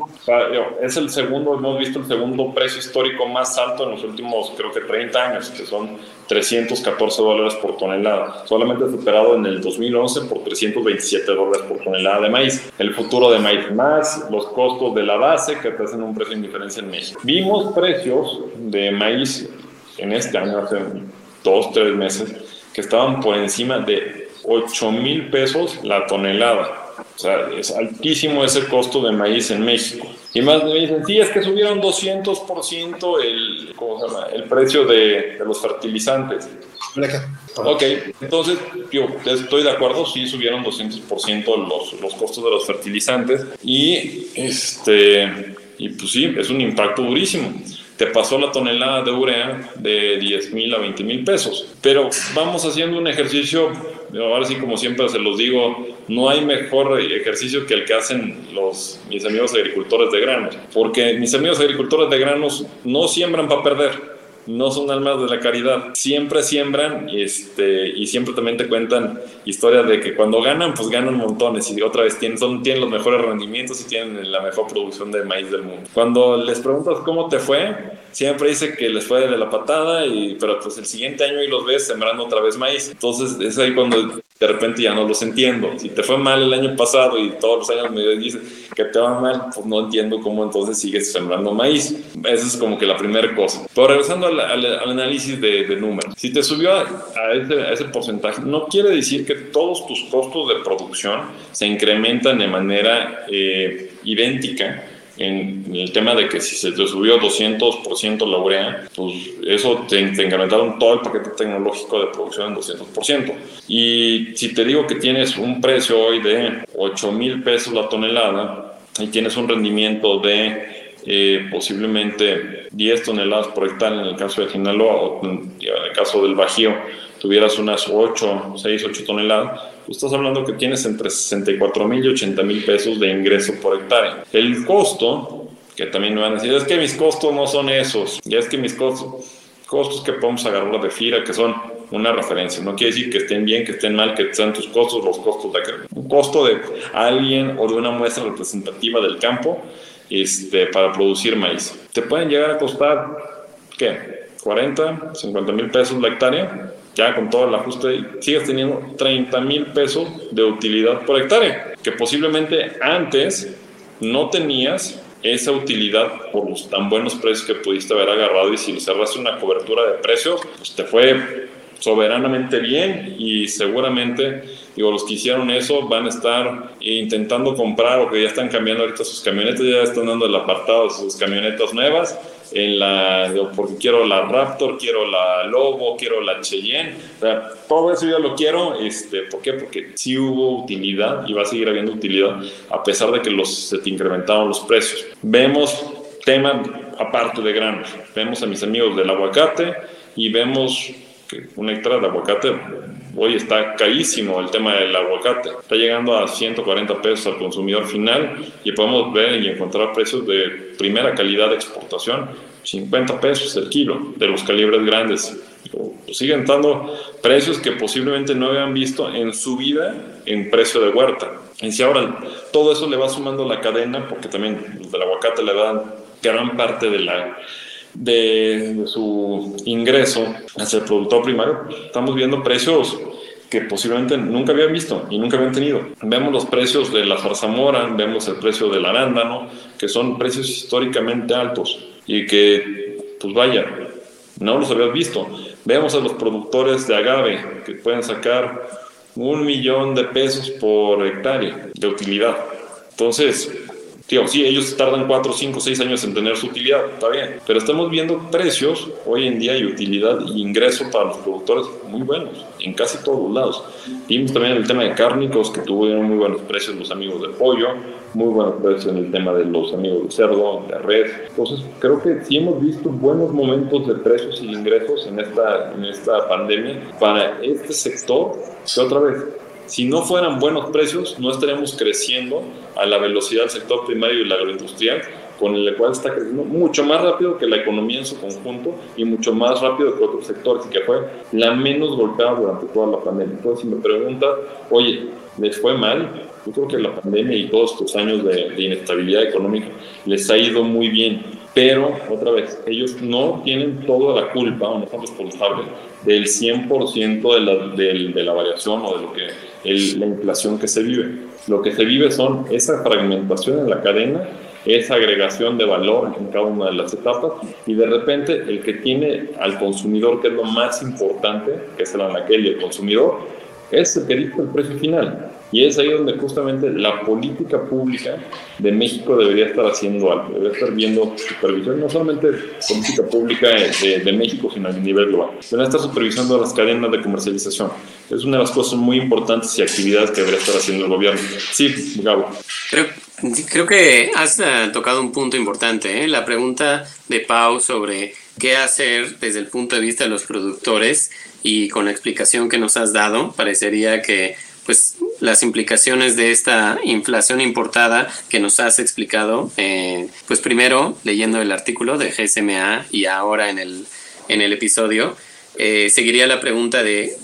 es el segundo, hemos visto el segundo precio histórico más alto en los últimos, creo que 30 años, que son 314 dólares por tonelada, solamente superado en el 2011 por 327 dólares por tonelada de maíz. El futuro de maíz más los costos de la base que te hacen un precio en diferencia en México. Vimos precios de maíz en este año, hace dos, tres meses, que estaban por encima de 8 mil pesos la tonelada o sea, es altísimo ese costo de maíz en México. Y más me dicen, sí, es que subieron 200% el, el precio de, los fertilizantes. Ok, entonces yo estoy de acuerdo, sí subieron 200% los, los costos de los fertilizantes y, este, y pues sí, es un impacto durísimo te pasó la tonelada de urea de 10 mil a 20 mil pesos. Pero vamos haciendo un ejercicio, ahora sí como siempre se los digo, no hay mejor ejercicio que el que hacen los, mis amigos agricultores de granos, porque mis amigos agricultores de granos no siembran para perder no son almas de la caridad. Siempre siembran este, y siempre también te cuentan historias de que cuando ganan, pues ganan montones y otra vez tienen, son, tienen los mejores rendimientos y tienen la mejor producción de maíz del mundo. Cuando les preguntas cómo te fue, siempre dice que les fue de la patada, y, pero pues el siguiente año y los ves sembrando otra vez maíz. Entonces es ahí cuando de repente ya no los entiendo. Si te fue mal el año pasado y todos los años me dices que te va mal, pues no entiendo cómo entonces sigues sembrando maíz. Esa es como que la primera cosa. Pero regresando al, análisis de, números, si te subió a, ese, porcentaje, no quiere decir que todos tus costos de producción se incrementan de manera eh, idéntica en, el tema de que si se te subió 200% la urea, pues eso te, te, incrementaron todo el paquete tecnológico de producción en 200%. Y si te digo que tienes un precio hoy de 8 mil pesos la tonelada y tienes un rendimiento de eh, posiblemente 10 toneladas por hectárea en el caso de Sinaloa o en el caso del Bajío, tuvieras unas 8, 6, 8 toneladas, pues estás hablando que tienes entre 64 mil y 80 mil pesos de ingreso por hectárea. El costo, que también me van a decir, es que mis costos no son esos, ya es que mis costos, costos que podemos agarrar de FIRA, que son una referencia, no quiere decir que estén bien, que estén mal, que sean tus costos, los costos de un costo de alguien o de una muestra representativa del campo este, para producir maíz. Te pueden llegar a costar, ¿qué? 40, 50 mil pesos la hectárea ya con todo el ajuste, sigues teniendo 30 mil pesos de utilidad por hectárea, que posiblemente antes no tenías esa utilidad por los tan buenos precios que pudiste haber agarrado y si cerraste una cobertura de precios, pues te fue soberanamente bien y seguramente digo los que hicieron eso van a estar intentando comprar o que ya están cambiando ahorita sus camionetas ya están dando el apartado de sus camionetas nuevas en la, porque quiero la Raptor, quiero la Lobo, quiero la Cheyenne, o sea, todo eso yo lo quiero, este, ¿por qué? Porque sí hubo utilidad y va a seguir habiendo utilidad a pesar de que los, se te incrementaron los precios. Vemos tema aparte de granos, vemos a mis amigos del aguacate y vemos que una hectárea de aguacate hoy está carísimo el tema del aguacate. Está llegando a 140 pesos al consumidor final y podemos ver y encontrar precios de primera calidad de exportación, 50 pesos el kilo de los calibres grandes. Pues siguen dando precios que posiblemente no habían visto en su vida en precio de huerta. Y si ahora todo eso le va sumando la cadena, porque también los del aguacate le dan gran parte de la de, su ingreso hacia el productor primario, estamos viendo precios que posiblemente nunca habían visto y nunca habían tenido. Vemos los precios de la zarzamora, vemos el precio del arándano, que son precios históricamente altos y que, pues vaya, no los habías visto. Vemos a los productores de agave que pueden sacar un millón de pesos por hectárea de utilidad. Entonces, Tío, sí, ellos tardan 4, 5, 6 años en tener su utilidad, está bien. Pero estamos viendo precios hoy en día y utilidad y ingreso para los productores muy buenos, en casi todos lados. Vimos también el tema de cárnicos, que tuvieron muy buenos precios los amigos de pollo, muy buenos precios en el tema de los amigos de cerdo, de red. Entonces, creo que sí hemos visto buenos momentos de precios y ingresos en esta, en esta pandemia para este sector, que otra vez si no fueran buenos precios, no estaríamos creciendo a la velocidad del sector primario y la agroindustrial, con el cual está creciendo mucho más rápido que la economía en su conjunto y mucho más rápido que otros sectores, y que fue la menos golpeada durante toda la pandemia. Entonces, si me pregunta, oye, ¿les fue mal? Yo creo que la pandemia y todos estos años de, de inestabilidad económica les ha ido muy bien pero otra vez, ellos no tienen toda la culpa o no son responsables del 100% de la, de, de la variación o de lo que la inflación que se vive. Lo que se vive son esa fragmentación en la cadena, esa agregación de valor en cada una de las etapas y de repente el que tiene al consumidor, que es lo más importante, que es el anaquel y el consumidor, es el que dicta el precio final. Y es ahí donde justamente la política pública de México debería estar haciendo algo, debería estar viendo supervisión, no solamente política pública de, de México, sino a nivel global. Debería estar supervisando las cadenas de comercialización. Es una de las cosas muy importantes y actividades que debería estar haciendo el gobierno. Sí, Gabo. Creo, creo que has uh, tocado un punto importante. ¿eh? La pregunta de Pau sobre qué hacer desde el punto de vista de los productores y con la explicación que nos has dado, parecería que pues las implicaciones de esta inflación importada que nos has explicado, eh, pues primero leyendo el artículo de GSMA y ahora en el, en el episodio, eh, seguiría la pregunta de,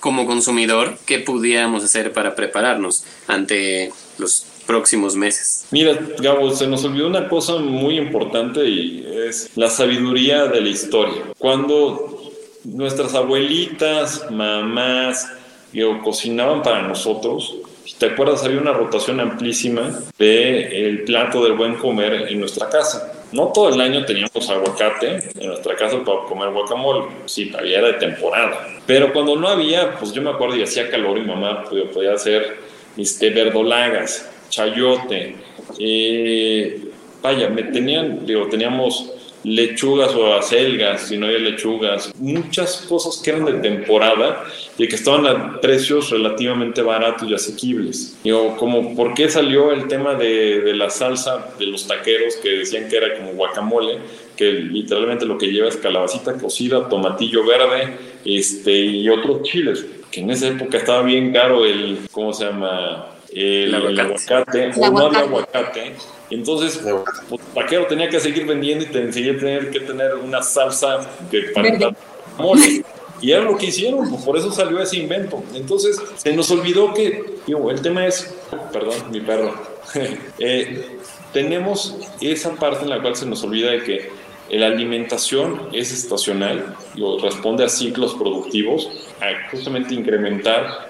como consumidor, ¿qué pudiéramos hacer para prepararnos ante los próximos meses? Mira, Gabo, se nos olvidó una cosa muy importante y es la sabiduría de la historia. Cuando nuestras abuelitas, mamás, digo, cocinaban para nosotros. Si te acuerdas, había una rotación amplísima de el plato del buen comer en nuestra casa. No todo el año teníamos aguacate en nuestra casa para comer guacamole. Sí, había era de temporada. Pero cuando no había, pues yo me acuerdo y hacía calor y mamá podía hacer este, verdolagas, chayote. Eh, vaya, me tenían, digo, teníamos lechugas o acelgas, si no había lechugas, muchas cosas que eran de temporada y que estaban a precios relativamente baratos y asequibles. Digo, como, ¿por qué salió el tema de, de, la salsa de los taqueros que decían que era como guacamole? Que literalmente lo que lleva es calabacita cocida, tomatillo verde este, y otros chiles. Que en esa época estaba bien caro el, ¿cómo se llama? El, el aguacate, o no había aguacate. entonces, pues, Taquero tenía que seguir vendiendo y tenía tener que tener una salsa de, para mole. Y era lo que hicieron, pues por eso salió ese invento. Entonces, se nos olvidó que, digo, el tema es, perdón, mi perro, *laughs* eh, tenemos esa parte en la cual se nos olvida de que la alimentación es estacional, digo, responde a ciclos productivos, a justamente incrementar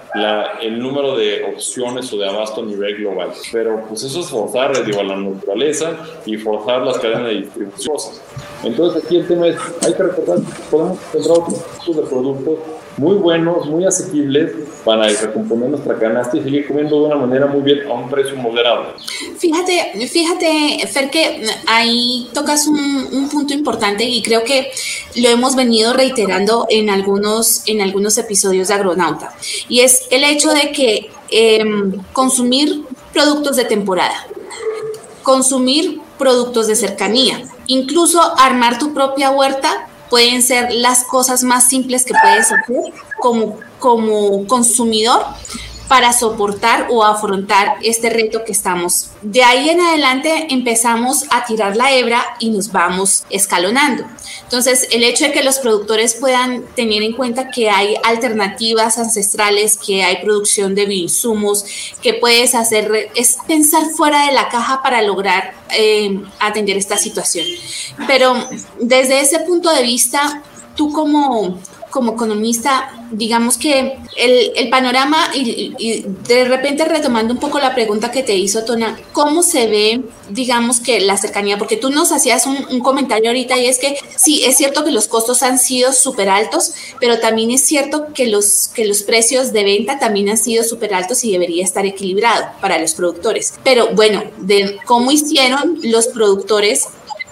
el número de opciones o de abasto a nivel global. Pero pues eso es forzar digo, la naturaleza y forzar las cadenas de distribución. Entonces aquí el tema es, hay que recordar podemos encontrar otros tipos de productos muy buenos, muy asequibles para recomponer nuestra canasta y seguir comiendo de una manera muy bien a un precio moderado. Fíjate, fíjate, Fer, que ahí tocas un, punto importante y creo que lo hemos venido reiterando en algunos, en algunos episodios de Agronauta, y es el hecho de que em, consumir productos de temporada, consumir productos de cercanía, incluso armar tu propia huerta pueden ser las cosas más simples que puedes hacer como, como consumidor para soportar o afrontar este reto que estamos. De ahí en adelante empezamos a tirar la hebra y nos vamos escalonando. Entonces, el hecho de que los productores puedan tener en cuenta que hay alternativas ancestrales, que hay producción de bioinsumos, que puedes hacer, es pensar fuera de la caja para lograr eh, atender esta situación. Pero desde ese punto de vista, tú como, como economista, digamos que el, panorama, y, de repente retomando un poco la pregunta que te hizo Tona, ¿cómo se ve, digamos que la cercanía? Porque tú nos hacías un, comentario ahorita y es que sí, es cierto que los costos han sido súper altos, pero también es cierto que los, que los precios de venta también han sido súper altos y debería estar equilibrado para los productores. Pero bueno, de cómo hicieron los productores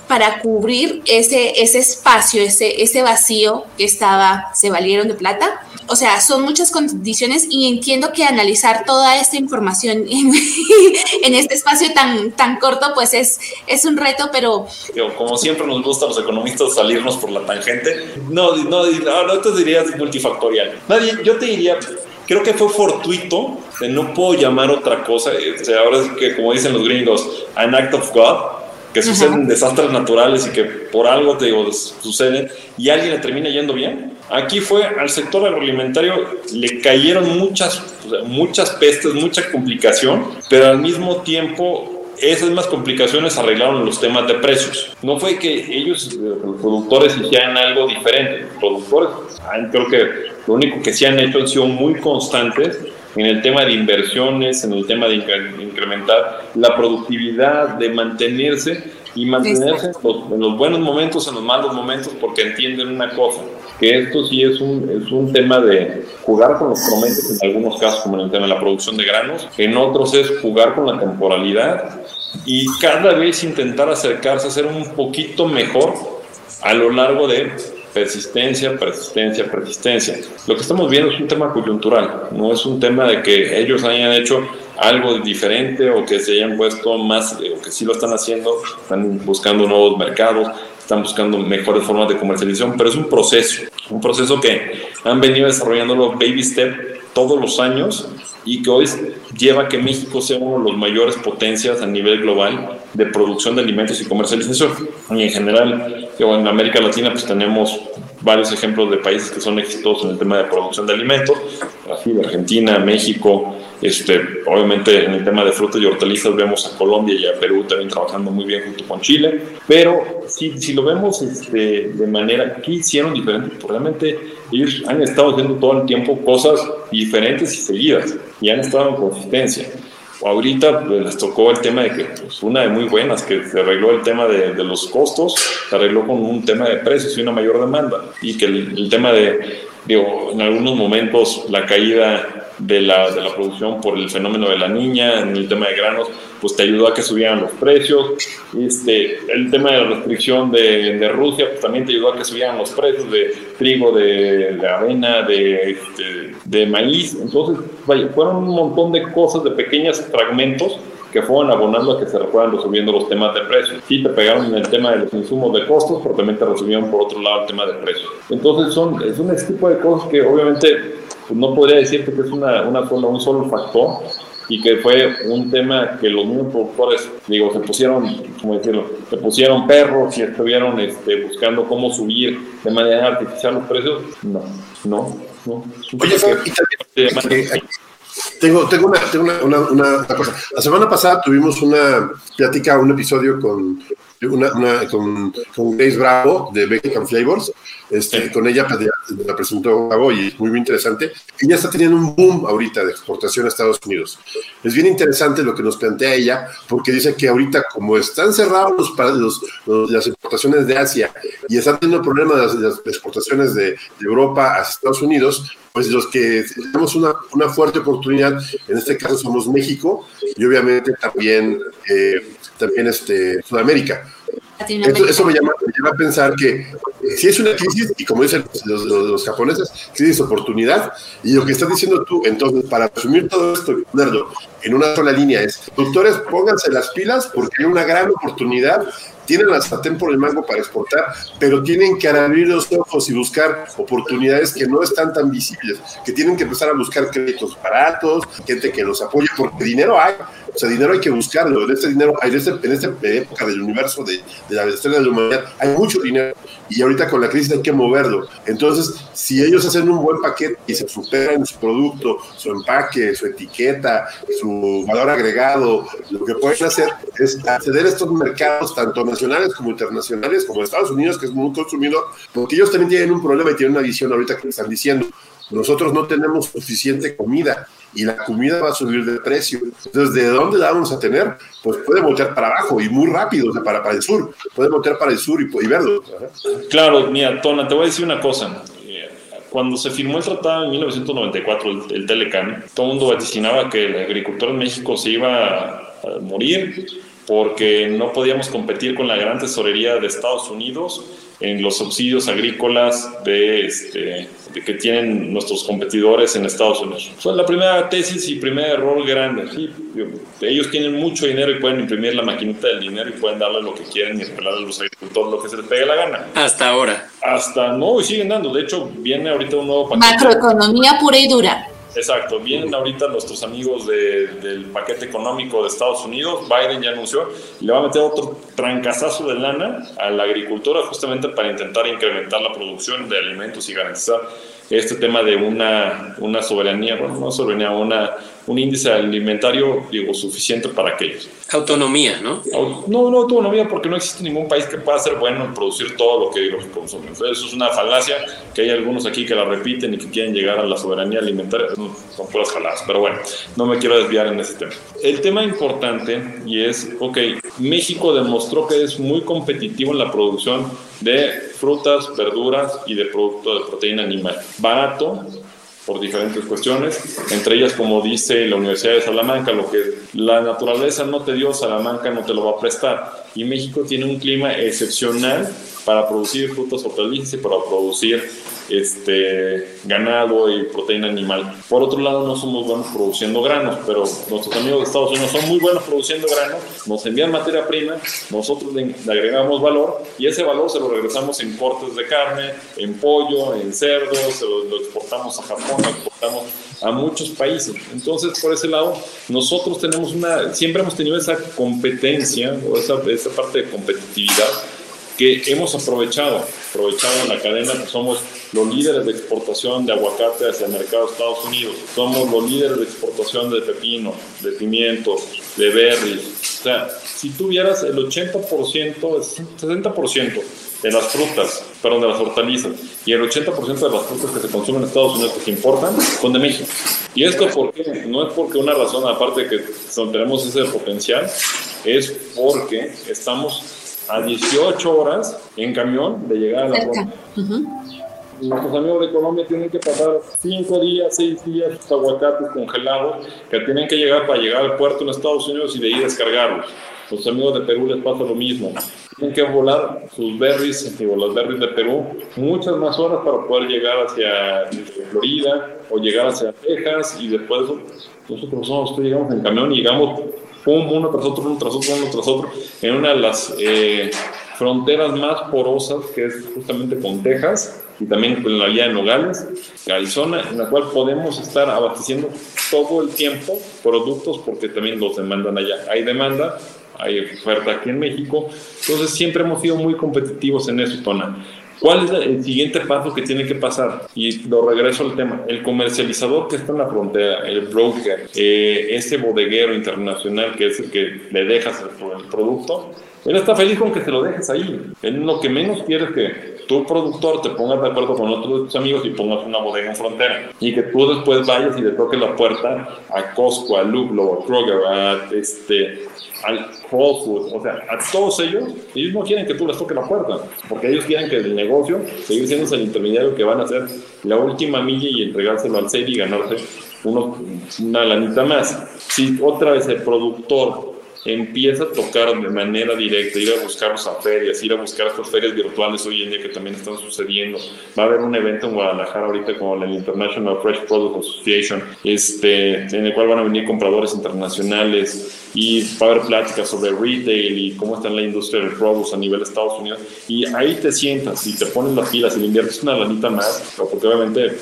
para cubrir ese, ese espacio, ese, ese vacío que estaba, se valieron de plata. O sea, son muchas condiciones y entiendo que analizar toda esta información en, *laughs* este espacio tan, tan corto, pues es, es un reto, pero... como siempre nos gusta a los economistas salirnos por la tangente, no, no, no, te dirías multifactorial. Nadie, yo te diría, creo que fue fortuito, no puedo llamar otra cosa, o sea, ahora es que como dicen los gringos, an act of God, que suceden desastres naturales y que por algo te digo, suceden y alguien le termina yendo bien. Aquí fue al sector agroalimentario le cayeron muchas, muchas pestes, mucha complicación, pero al mismo tiempo esas mismas complicaciones arreglaron los temas de precios. No fue que ellos, los productores, hicieran algo diferente. Los productores, creo que lo único que se han hecho han sido muy constantes en el tema de inversiones, en el tema de incrementar la productividad, de mantenerse y mantenerse en los, buenos momentos, en los malos momentos, porque entienden una cosa, que esto sí es un, es un tema de jugar con los promedios en algunos casos, como en el tema de la producción de granos, en otros es jugar con la temporalidad y cada vez intentar acercarse a ser un poquito mejor a lo largo de persistencia, persistencia, persistencia. Lo que estamos viendo es un tema coyuntural, no es un tema de que ellos hayan hecho algo diferente o que se hayan puesto más, o que sí lo están haciendo, están buscando nuevos mercados, están buscando mejores formas de comercialización, pero es un proceso, un proceso que han venido desarrollándolo baby step todos los años y que hoy lleva a que México sea uno de los mayores potencias a nivel global de producción de alimentos y comercialización. Y en general, en América Latina pues tenemos varios ejemplos de países que son exitosos en el tema de producción de alimentos, Brasil, Argentina, México, este, obviamente en el tema de frutas y hortalizas vemos a Colombia y a Perú también trabajando muy bien junto con Chile, pero si, si lo vemos este, de manera que hicieron diferente, pues realmente han estado haciendo todo el tiempo cosas diferentes y seguidas y han estado en consistencia. Ahorita pues, les tocó el tema de que, pues, una de muy buenas, que se arregló el tema de, de, los costos, se arregló con un tema de precios y una mayor demanda. Y que el, el tema de, digo, en algunos momentos la caída de la, de la producción por el fenómeno de la niña, en el tema de granos, pues te ayudó a que subieran los precios. Este, el tema de la restricción de, Rusia, pues también te ayudó a que subieran los precios de trigo, de, avena, de, este, de maíz. Entonces, vaya, fueron un montón de cosas, de pequeños fragmentos que fueron abonando a que se fueran resolviendo los temas de precios. Sí te pegaron en el tema de los insumos de costos, pero también te resolvieron por otro lado el tema de precios. Entonces son, es un tipo de cosas que obviamente no podría decirte que es una, una sola, un solo factor y que fue un tema que los mismos productores, digo, se pusieron, ¿cómo decirlo? Se pusieron perros y estuvieron este, buscando cómo subir de manera artificial los precios. No, no, no. Oye, tengo, tengo, una, tengo una, una, cosa. La semana pasada tuvimos una plática, un episodio con, una, con, con Grace Bravo de Mexican Flavors este, con ella pues, la presentó hoy, muy, muy interesante. Ella está teniendo un boom ahorita de exportación a Estados Unidos. Es bien interesante lo que nos plantea ella, porque dice que ahorita, como están cerrados los, los, las exportaciones de Asia y están teniendo problemas las, las exportaciones de, Europa a Estados Unidos, pues los que tenemos una, una, fuerte oportunidad, en este caso somos México y obviamente también, eh, también este, Sudamérica eso me llama, a pensar que si es una crisis, y como dicen los, japoneses, crisis oportunidad, y lo que estás diciendo tú, entonces, para asumir todo esto y ponerlo en una sola línea es, doctores, pónganse las pilas porque hay una gran oportunidad tienen la sartén por el mango para exportar, pero tienen que abrir los ojos y buscar oportunidades que no están tan visibles, que tienen que empezar a buscar créditos baratos, gente que los apoye, porque dinero hay, o sea, dinero hay que buscarlo, en este dinero, en, este, en esta época del universo, de, de la estrella de la humanidad, hay mucho dinero, y ahorita con la crisis hay que moverlo. Entonces, si ellos hacen un buen paquete y se superan su producto, su empaque, su etiqueta, su valor agregado, lo que pueden hacer es acceder a estos mercados, tanto nacionales como internacionales, como Estados Unidos, que es muy consumidor, porque ellos también tienen un problema y tienen una visión ahorita que están diciendo. Nosotros no tenemos suficiente comida y la comida va a subir de precio. Entonces, ¿de dónde la vamos a tener? Pues puede voltear para abajo y muy rápido, o sea, para, para el sur. Puede voltear para el sur y, verlo. Claro, mira, Tona, te voy a decir una cosa. Cuando se firmó el tratado en 1994, el, el Telecam, todo el mundo vaticinaba que el agricultor en México se iba a morir porque no podíamos competir con la gran tesorería de Estados Unidos en los subsidios agrícolas de, este, que tienen nuestros competidores en Estados Unidos. Fue la primera tesis y primer error grande. ellos tienen mucho dinero y pueden imprimir la maquinita del dinero y pueden darle lo que quieren y regalarle a los agricultores lo que se les pegue la gana. Hasta ahora. Hasta no, y siguen dando. De hecho, viene ahorita un nuevo paquete. Macroeconomía pura y dura. Exacto, vienen ahorita nuestros amigos del paquete económico de Estados Unidos, Biden ya anunció, y le va a meter otro trancazazo de lana a la agricultura justamente para intentar incrementar la producción de alimentos y garantizar este tema de una, una soberanía, bueno, no soberanía, una, un índice alimentario, digo, suficiente para aquellos. Autonomía, ¿no? No, no autonomía porque no existe ningún país que pueda ser bueno en producir todo lo que, lo que consumen. Eso es una falacia que hay algunos aquí que la repiten y que quieren llegar a la soberanía alimentaria. Son puras jaladas, pero bueno, no me quiero desviar en ese tema. El tema importante y es, ok, México demostró que es muy competitivo en la producción de frutas, verduras y de productos de proteína animal. Barato, por diferentes cuestiones, entre ellas, como dice la Universidad de Salamanca, lo que la naturaleza no te dio, Salamanca no te lo va a prestar. Y México tiene un clima excepcional para producir frutas, hortalizas y para producir este, ganado y proteína animal. Por otro lado, no somos buenos produciendo granos, pero nuestros amigos de Estados Unidos son muy buenos produciendo granos, nos envían materia prima, nosotros le, agregamos valor y ese valor se lo regresamos en cortes de carne, en pollo, en cerdo, se lo, exportamos a Japón, lo exportamos a muchos países. Entonces, por ese lado, nosotros tenemos una, siempre hemos tenido esa competencia o esa, esa parte de competitividad que hemos aprovechado, aprovechado en la cadena, que somos los líderes de exportación de aguacate hacia el mercado de Estados Unidos, somos los líderes de exportación de pepino, de pimiento, de berries. O sea, si tuvieras el 80%, 60% de las frutas, perdón, de las hortalizas, y el 80% de las frutas que se consumen en Estados Unidos que se importan, son de México. Y esto porque no es porque una razón, aparte de que tenemos ese potencial, es porque estamos a 18 horas en camión de llegar a la frontera. Nuestros amigos de Colombia tienen que pasar 5 días, 6 días aguacates congelados que tienen que llegar para llegar al puerto en Estados Unidos y de ahí descargarlos. Los amigos de Perú les pasa lo mismo. Tienen que volar sus berries, digo, los berries de Perú, muchas más horas para poder llegar hacia Florida o llegar hacia Texas y después nosotros somos, llegamos en camión y llegamos uno tras otro, uno tras otro, uno tras otro, en una de las eh, fronteras más porosas que es justamente con Texas y también con la vía de Nogales, Arizona, en la cual podemos estar abasteciendo todo el tiempo productos porque también los demandan allá. Hay demanda, hay oferta aquí en México, entonces siempre hemos sido muy competitivos en eso, Tona. ¿Cuál es el siguiente paso que tiene que pasar? Y lo regreso al tema. El comercializador que está en la frontera, el broker, eh, ese bodeguero internacional que es el que le dejas el, producto, él está feliz con que se lo dejes ahí. Él lo que menos quiere es que tu productor te pongas de acuerdo con otros de tus amigos y pongas una bodega en frontera. Y que tú después vayas y le toques la puerta a Costco, a Lublo, a Kroger, a este, al Whole Foods, o sea, a todos ellos, ellos no quieren que tú les toques la puerta, porque ellos quieren que el negocio siga siendo el intermediario que van a hacer la última milla y entregárselo al serie y ganarse una lanita más. Si otra vez el productor empieza a tocar de manera directa, ir a buscarlos a ferias, ir a buscar estas ferias virtuales hoy en día que también están sucediendo. Va a haber un evento en Guadalajara ahorita con la International Fresh Product Association, este, en el cual van a venir compradores internacionales y va a haber pláticas sobre retail y cómo está en la industria del produce a nivel de Estados Unidos. Y ahí te sientas y te pones las pilas y le inviertes una lanita más, porque obviamente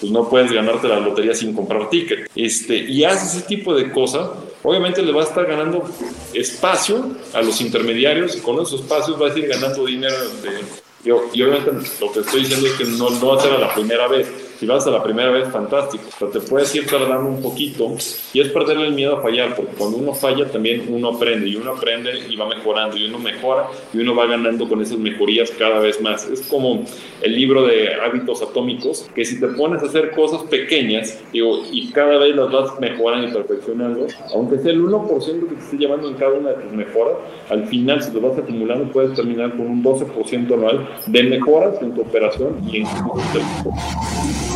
pues no puedes ganarte la lotería sin comprar ticket. Este, y haces ese tipo de cosas, obviamente le vas a estar ganando espacio a los intermediarios y con esos espacios vas a ir ganando dinero. De, y obviamente lo que estoy diciendo es que no, no va a ser la primera vez si vas a la primera vez, fantástico, pero te puedes ir tardando un poquito y es perderle el miedo a fallar, porque cuando uno falla también uno aprende y uno aprende y va mejorando y uno mejora y uno va ganando con esas mejorías cada vez más. Es como el libro de hábitos atómicos, que si te pones a hacer cosas pequeñas digo, y cada vez las vas mejorando y perfeccionando, aunque sea el 1% que te esté llevando en cada una de tus mejoras, al final si lo vas acumulando puedes terminar con un 12% anual de mejoras en tu operación y en tu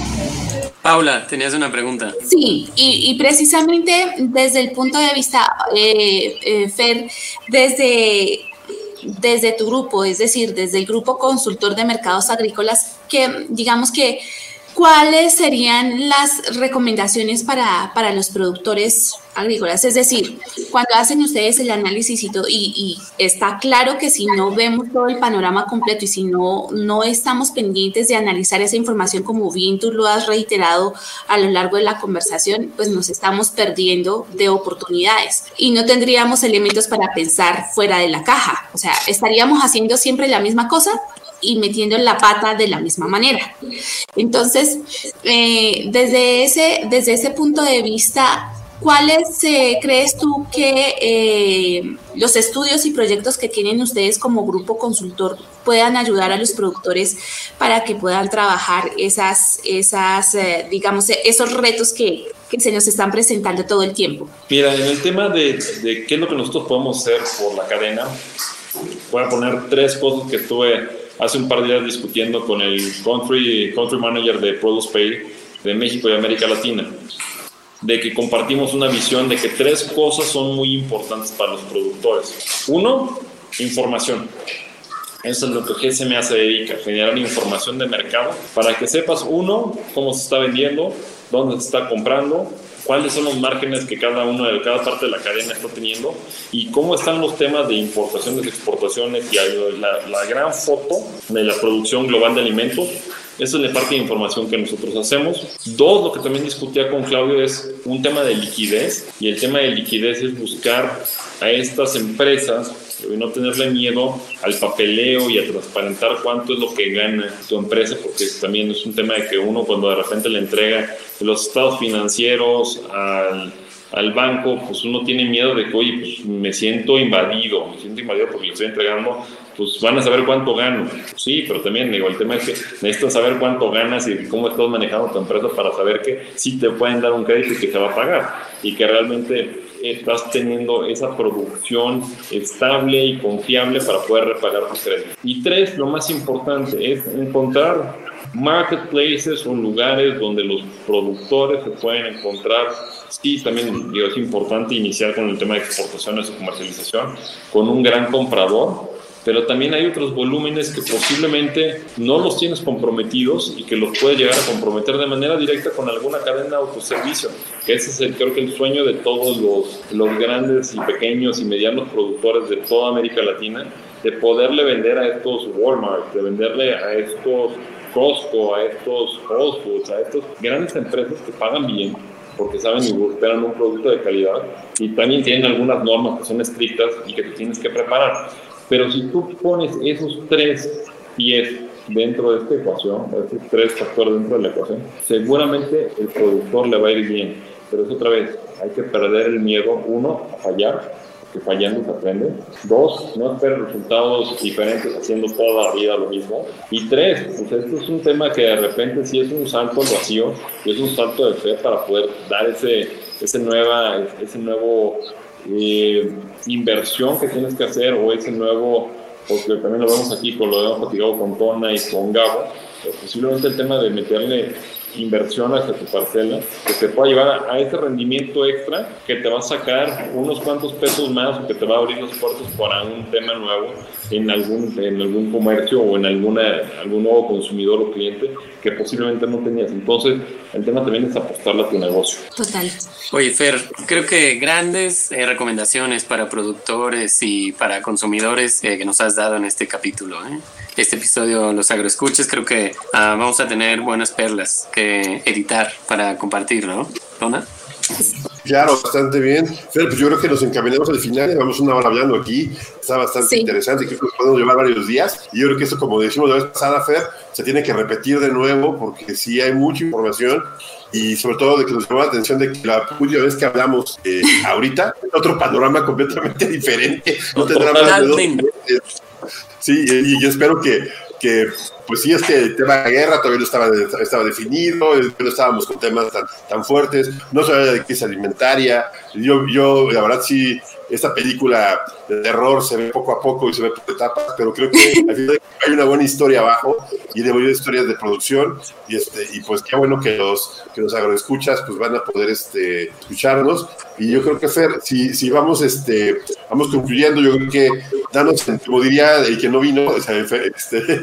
Paula, tenías una pregunta. Sí, y, precisamente desde el punto de vista, eh, eh, Fer, desde, desde tu grupo, es decir, desde el grupo consultor de mercados agrícolas, que digamos que ¿cuáles serían las recomendaciones para, para, los productores agrícolas? Es decir, cuando hacen ustedes el análisis y, todo, y, está claro que si no vemos todo el panorama completo y si no, no estamos pendientes de analizar esa información como bien tú lo has reiterado a lo largo de la conversación, pues nos estamos perdiendo de oportunidades y no tendríamos elementos para pensar fuera de la caja. O sea, estaríamos haciendo siempre la misma cosa y metiendo la pata de la misma manera. Entonces, eh, desde, ese, desde ese punto de vista, ¿cuáles eh, crees tú que eh, los estudios y proyectos que tienen ustedes como grupo consultor puedan ayudar a los productores para que puedan trabajar esas, esas digamos, esos retos que, que, se nos están presentando todo el tiempo? Mira, en el tema de, de qué es lo que nosotros podemos hacer por la cadena, voy a poner tres cosas que estuve hace un par de días discutiendo con el country, country manager de Produce Pay de México y América Latina, de que compartimos una visión de que tres cosas son muy importantes para los productores. Uno, información. Eso es lo que GSMA se dedica, generar información de mercado para que sepas, uno, cómo se está vendiendo, dónde se está comprando, cuáles son los márgenes que cada uno de cada parte de la cadena está teniendo y cómo están los temas de importaciones, exportaciones y la, la gran foto de la producción global de alimentos. Esa es la parte de información que nosotros hacemos. Dos, lo que también discutía con Claudio es un tema de liquidez y el tema de liquidez es buscar a estas empresas y no tenerle miedo al papeleo y a transparentar cuánto es lo que gana tu empresa, porque también es un tema de que uno cuando de repente le entrega los estados financieros al, al banco, pues uno tiene miedo de que, oye, pues me siento invadido, me siento invadido porque le estoy entregando, pues van a saber cuánto gano. Sí, pero también digo, el tema es que necesitas saber cuánto ganas y cómo estás manejando tu empresa para saber que sí te pueden dar un crédito y que te va a pagar y que realmente estás teniendo esa producción estable y confiable para poder repagar tu crédito. Y tres, lo más importante es encontrar marketplaces o lugares donde los productores se pueden encontrar. Sí, también es importante iniciar con el tema de exportaciones y comercialización con un gran comprador pero también hay otros volúmenes que posiblemente no los tienes comprometidos y que los puedes llegar a comprometer de manera directa con alguna cadena de autoservicio. Ese es el, creo que el sueño de todos los, los grandes y pequeños y medianos productores de toda América Latina, de poderle vender a estos Walmart, de venderle a estos Costco, a estos Whole Foods, a estas grandes empresas que pagan bien porque saben y esperan un producto de calidad y también tienen algunas normas que son estrictas y que te tienes que preparar. Pero si tú pones esos tres pies dentro de esta ecuación, esos tres factores dentro de la ecuación, seguramente el productor le va a ir bien. Pero es otra vez, hay que perder el miedo, uno, a fallar, que fallando se aprende. Dos, no esperes resultados diferentes haciendo toda la vida lo mismo. Y tres, pues esto es un tema que de repente sí es un salto al vacío, y es un salto de fe para poder dar ese, ese, nueva, ese nuevo eh, inversión que tienes que hacer o ese nuevo, porque también lo vemos aquí, con lo hemos platicado con Tona y con Gabo, pues posiblemente el tema de meterle inversión hacia tu parcela que te pueda llevar a, ese rendimiento extra que te va a sacar unos cuantos pesos más o que te va a abrir los puertos para un tema nuevo en algún, en algún comercio o en alguna, algún nuevo consumidor o cliente que posiblemente no tenías. Entonces, el tema también es apostarle a tu negocio. Total. Oye, Fer, creo que grandes eh, recomendaciones para productores y para consumidores eh, que nos has dado en este capítulo. ¿eh? Este episodio, los agroescuches, creo que ah, vamos a tener buenas perlas que editar para compartir, ¿no? ¿Dona? Claro, bastante bien. Fer, pues yo creo que nos encaminamos al final, llevamos una hora hablando aquí, está bastante interesante, creo que nos podemos llevar varios días. Y yo creo que esto, como decimos la vez pasada, Fer, se tiene que repetir de nuevo porque sí hay mucha información y sobre todo de que nos llamó la atención de que la última vez que hablamos eh, ahorita, otro panorama completamente *laughs* diferente. No tendrá más de Sí, y yo espero que, que pues sí, es el tema de la guerra todavía no estaba, estaba definido, no estábamos con temas tan, tan fuertes, no se habla de crisis alimentaria. Yo, yo, la verdad, sí, esta película de terror se ve poco a poco y se ve por etapas, pero creo que hay una buena historia abajo y de buenas historias de producción. Y este y pues qué bueno que los que los agroescuchas pues van a poder este escucharnos. Y yo creo que Fer si, si vamos este vamos concluyendo yo creo que danos como diría el que no vino *laughs* este,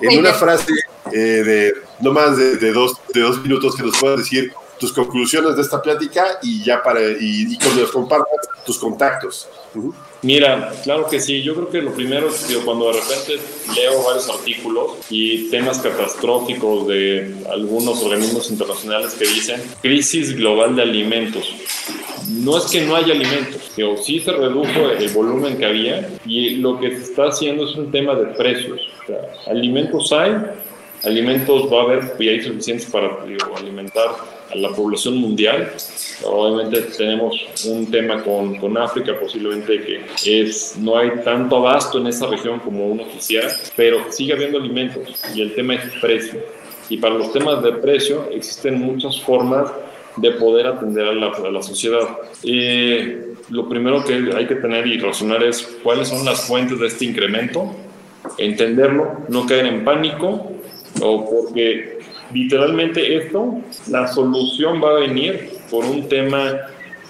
en una frase eh, de no más de, de, dos de dos minutos que nos puedas decir tus conclusiones de esta plática y ya para y, y cuando nos compartas tus contactos. Mira, claro que sí. Yo creo que lo primero es que cuando de repente leo varios artículos y temas catastróficos de algunos organismos internacionales que dicen crisis global de alimentos. No es que no haya alimentos, que sí se redujo el volumen que había y lo que se está haciendo es un tema de precios. O sea, alimentos hay, alimentos va a haber y hay suficientes para alimentar a la población mundial. Obviamente tenemos un tema con, con, África, posiblemente que es, no hay tanto abasto en esa región como uno quisiera, pero sigue habiendo alimentos y el tema es precio. Y para los temas de precio existen muchas formas de poder atender a la, a la sociedad. lo primero que hay que tener y razonar es cuáles son las fuentes de este incremento, entenderlo, no caer en pánico, o porque literalmente esto, la solución va a venir por un tema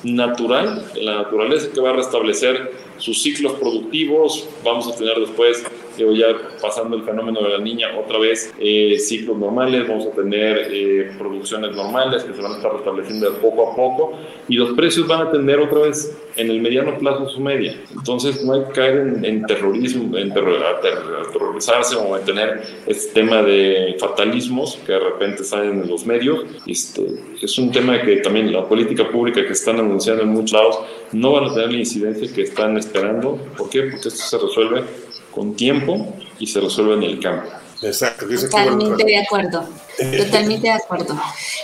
natural, la naturaleza que va a restablecer sus ciclos productivos, vamos a tener después ya pasando el fenómeno de la niña, otra vez eh, ciclos normales, vamos a tener eh, producciones normales que se van a estar restableciendo poco a poco. Y los precios van a tener otra vez en el mediano plazo su media. Entonces no hay que caer en, terrorismo, en aterrorizarse o en tener este tema de fatalismos que de repente salen en los medios. Este, es un tema que también la política pública que están anunciando en muchos lados no van a tener la incidencia que están esperando. ¿Por qué? Porque esto se resuelve con tiempo y se resuelve en el campo. Exacto. Totalmente de acuerdo. Totalmente de acuerdo.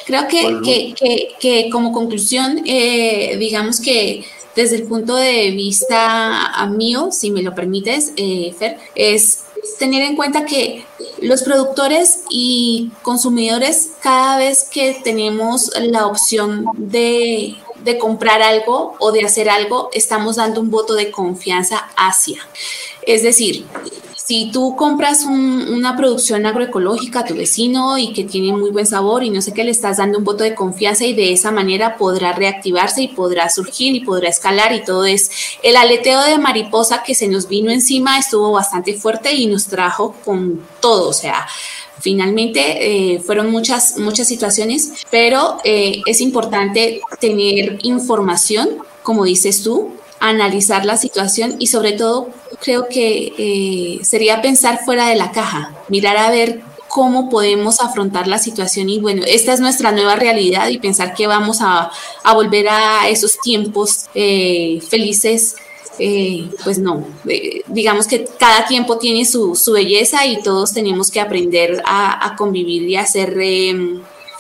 Creo que, que, que, como conclusión, eh, digamos que desde el punto de vista mío, si me lo permites, eh, Fer, es tener en cuenta que los productores y consumidores, cada vez que tenemos la opción de, de comprar algo o de hacer algo, estamos dando un voto de confianza hacia. Es decir, si tú compras una producción agroecológica a tu vecino y que tiene muy buen sabor y no sé qué, le estás dando un voto de confianza y de esa manera podrá reactivarse y podrá surgir y podrá escalar y todo es. El aleteo de mariposa que se nos vino encima estuvo bastante fuerte y nos trajo con todo, o sea, Finalmente, eh, fueron muchas, muchas situaciones, pero eh, es importante tener información, como dices tú, analizar la situación y sobre todo creo que eh, sería pensar fuera de la caja, mirar a ver cómo podemos afrontar la situación y bueno, esta es nuestra nueva realidad y pensar que vamos a, volver a esos tiempos eh, felices. Eh, pues no, digamos que cada tiempo tiene su, belleza y todos tenemos que aprender a, convivir y a ser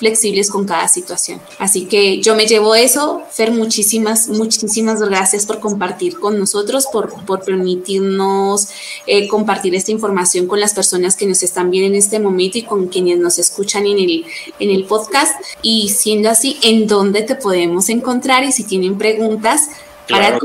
flexibles con cada situación. Así que yo me llevo eso. Fer, muchísimas, muchísimas gracias por compartir con nosotros, por, por permitirnos eh, compartir esta información con las personas que nos están viendo en este momento y con quienes nos escuchan en el, en el podcast. Y siendo así, ¿en dónde te podemos encontrar? Y si tienen preguntas, para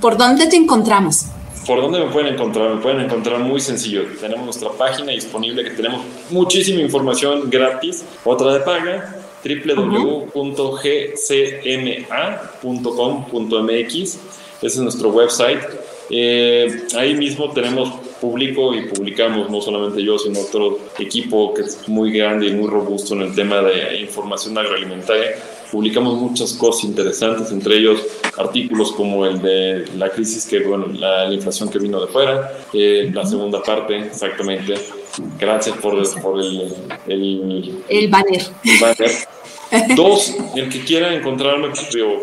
¿por dónde te encontramos? ¿Por dónde me pueden encontrar? Me pueden encontrar muy sencillo. Tenemos nuestra página disponible que tenemos muchísima información gratis, otra de paga, www.gcma.com.mx. Ese es nuestro website. Eh, ahí mismo tenemos público y publicamos, no solamente yo, sino otro equipo que es muy grande y muy robusto en el tema de información agroalimentaria publicamos muchas cosas interesantes, entre ellos artículos como el de la crisis que, bueno, la, inflación que vino de fuera, eh, la segunda parte, exactamente. Gracias por, por el, el, el banner. El banner. Dos, el que quiera encontrarme,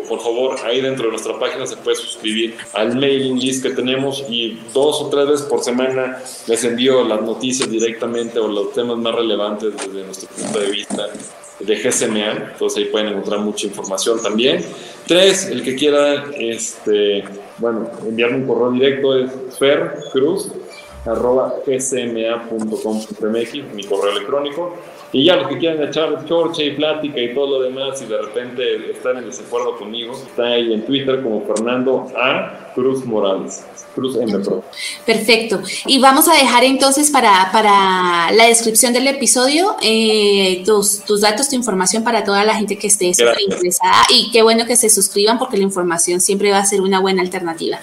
por favor, ahí dentro de nuestra página se puede suscribir al mailing list que tenemos y dos o tres veces por semana les envío las noticias directamente o los temas más relevantes desde nuestro punto de vista de GSMA, entonces ahí pueden encontrar mucha información también. Tres, el que quiera, este, bueno, enviarme un correo directo es fercruz arroba gsma.com.mx, mi correo electrónico. Y ya los que quieran echar chorche y plática y todo lo demás, y de repente están en desacuerdo conmigo, está ahí en Twitter como Fernando A. Cruz Morales. Cruz M. Pro. Perfecto. Y vamos a dejar entonces para, para la descripción del episodio eh, tus, tus, datos, tu información para toda la gente que esté interesada. Y qué bueno que se suscriban porque la información siempre va a ser una buena alternativa.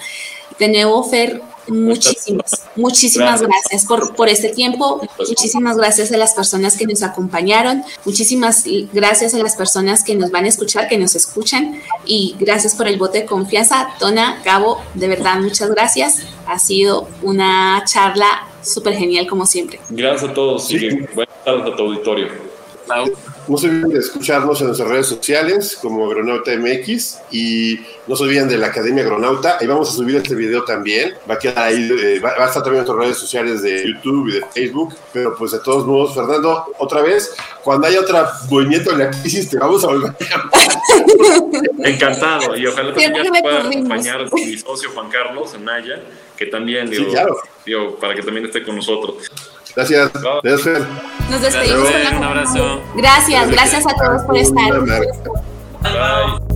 De nuevo, Fer, Muchísimas, muchísimas gracias, por, por, este tiempo. Muchísimas gracias a las personas que nos acompañaron. Muchísimas gracias a las personas que nos van a escuchar, que nos escuchan. Y gracias por el voto de confianza. Tona, Gabo, de verdad, muchas gracias. Ha sido una charla súper genial, como siempre. Gracias a todos. Sí. buenas tardes a tu auditorio. No se olviden de escucharnos en nuestras redes sociales como Agronauta MX y no se olviden de la Academia Agronauta. Ahí vamos a subir este video también. Va a quedar ahí, eh, va, a estar también en nuestras redes sociales de YouTube y de Facebook. Pero pues de todos modos, Fernando, otra vez, cuando haya otro movimiento en la crisis, te vamos a volver a *laughs* Encantado. Y ojalá también pueda acompañar mi socio Juan Carlos en Naya, que también, digo, digo, para que también esté con nosotros. Gracias. Gracias, Nos despedimos. Un abrazo. Gracias, gracias a todos por estar. Bye.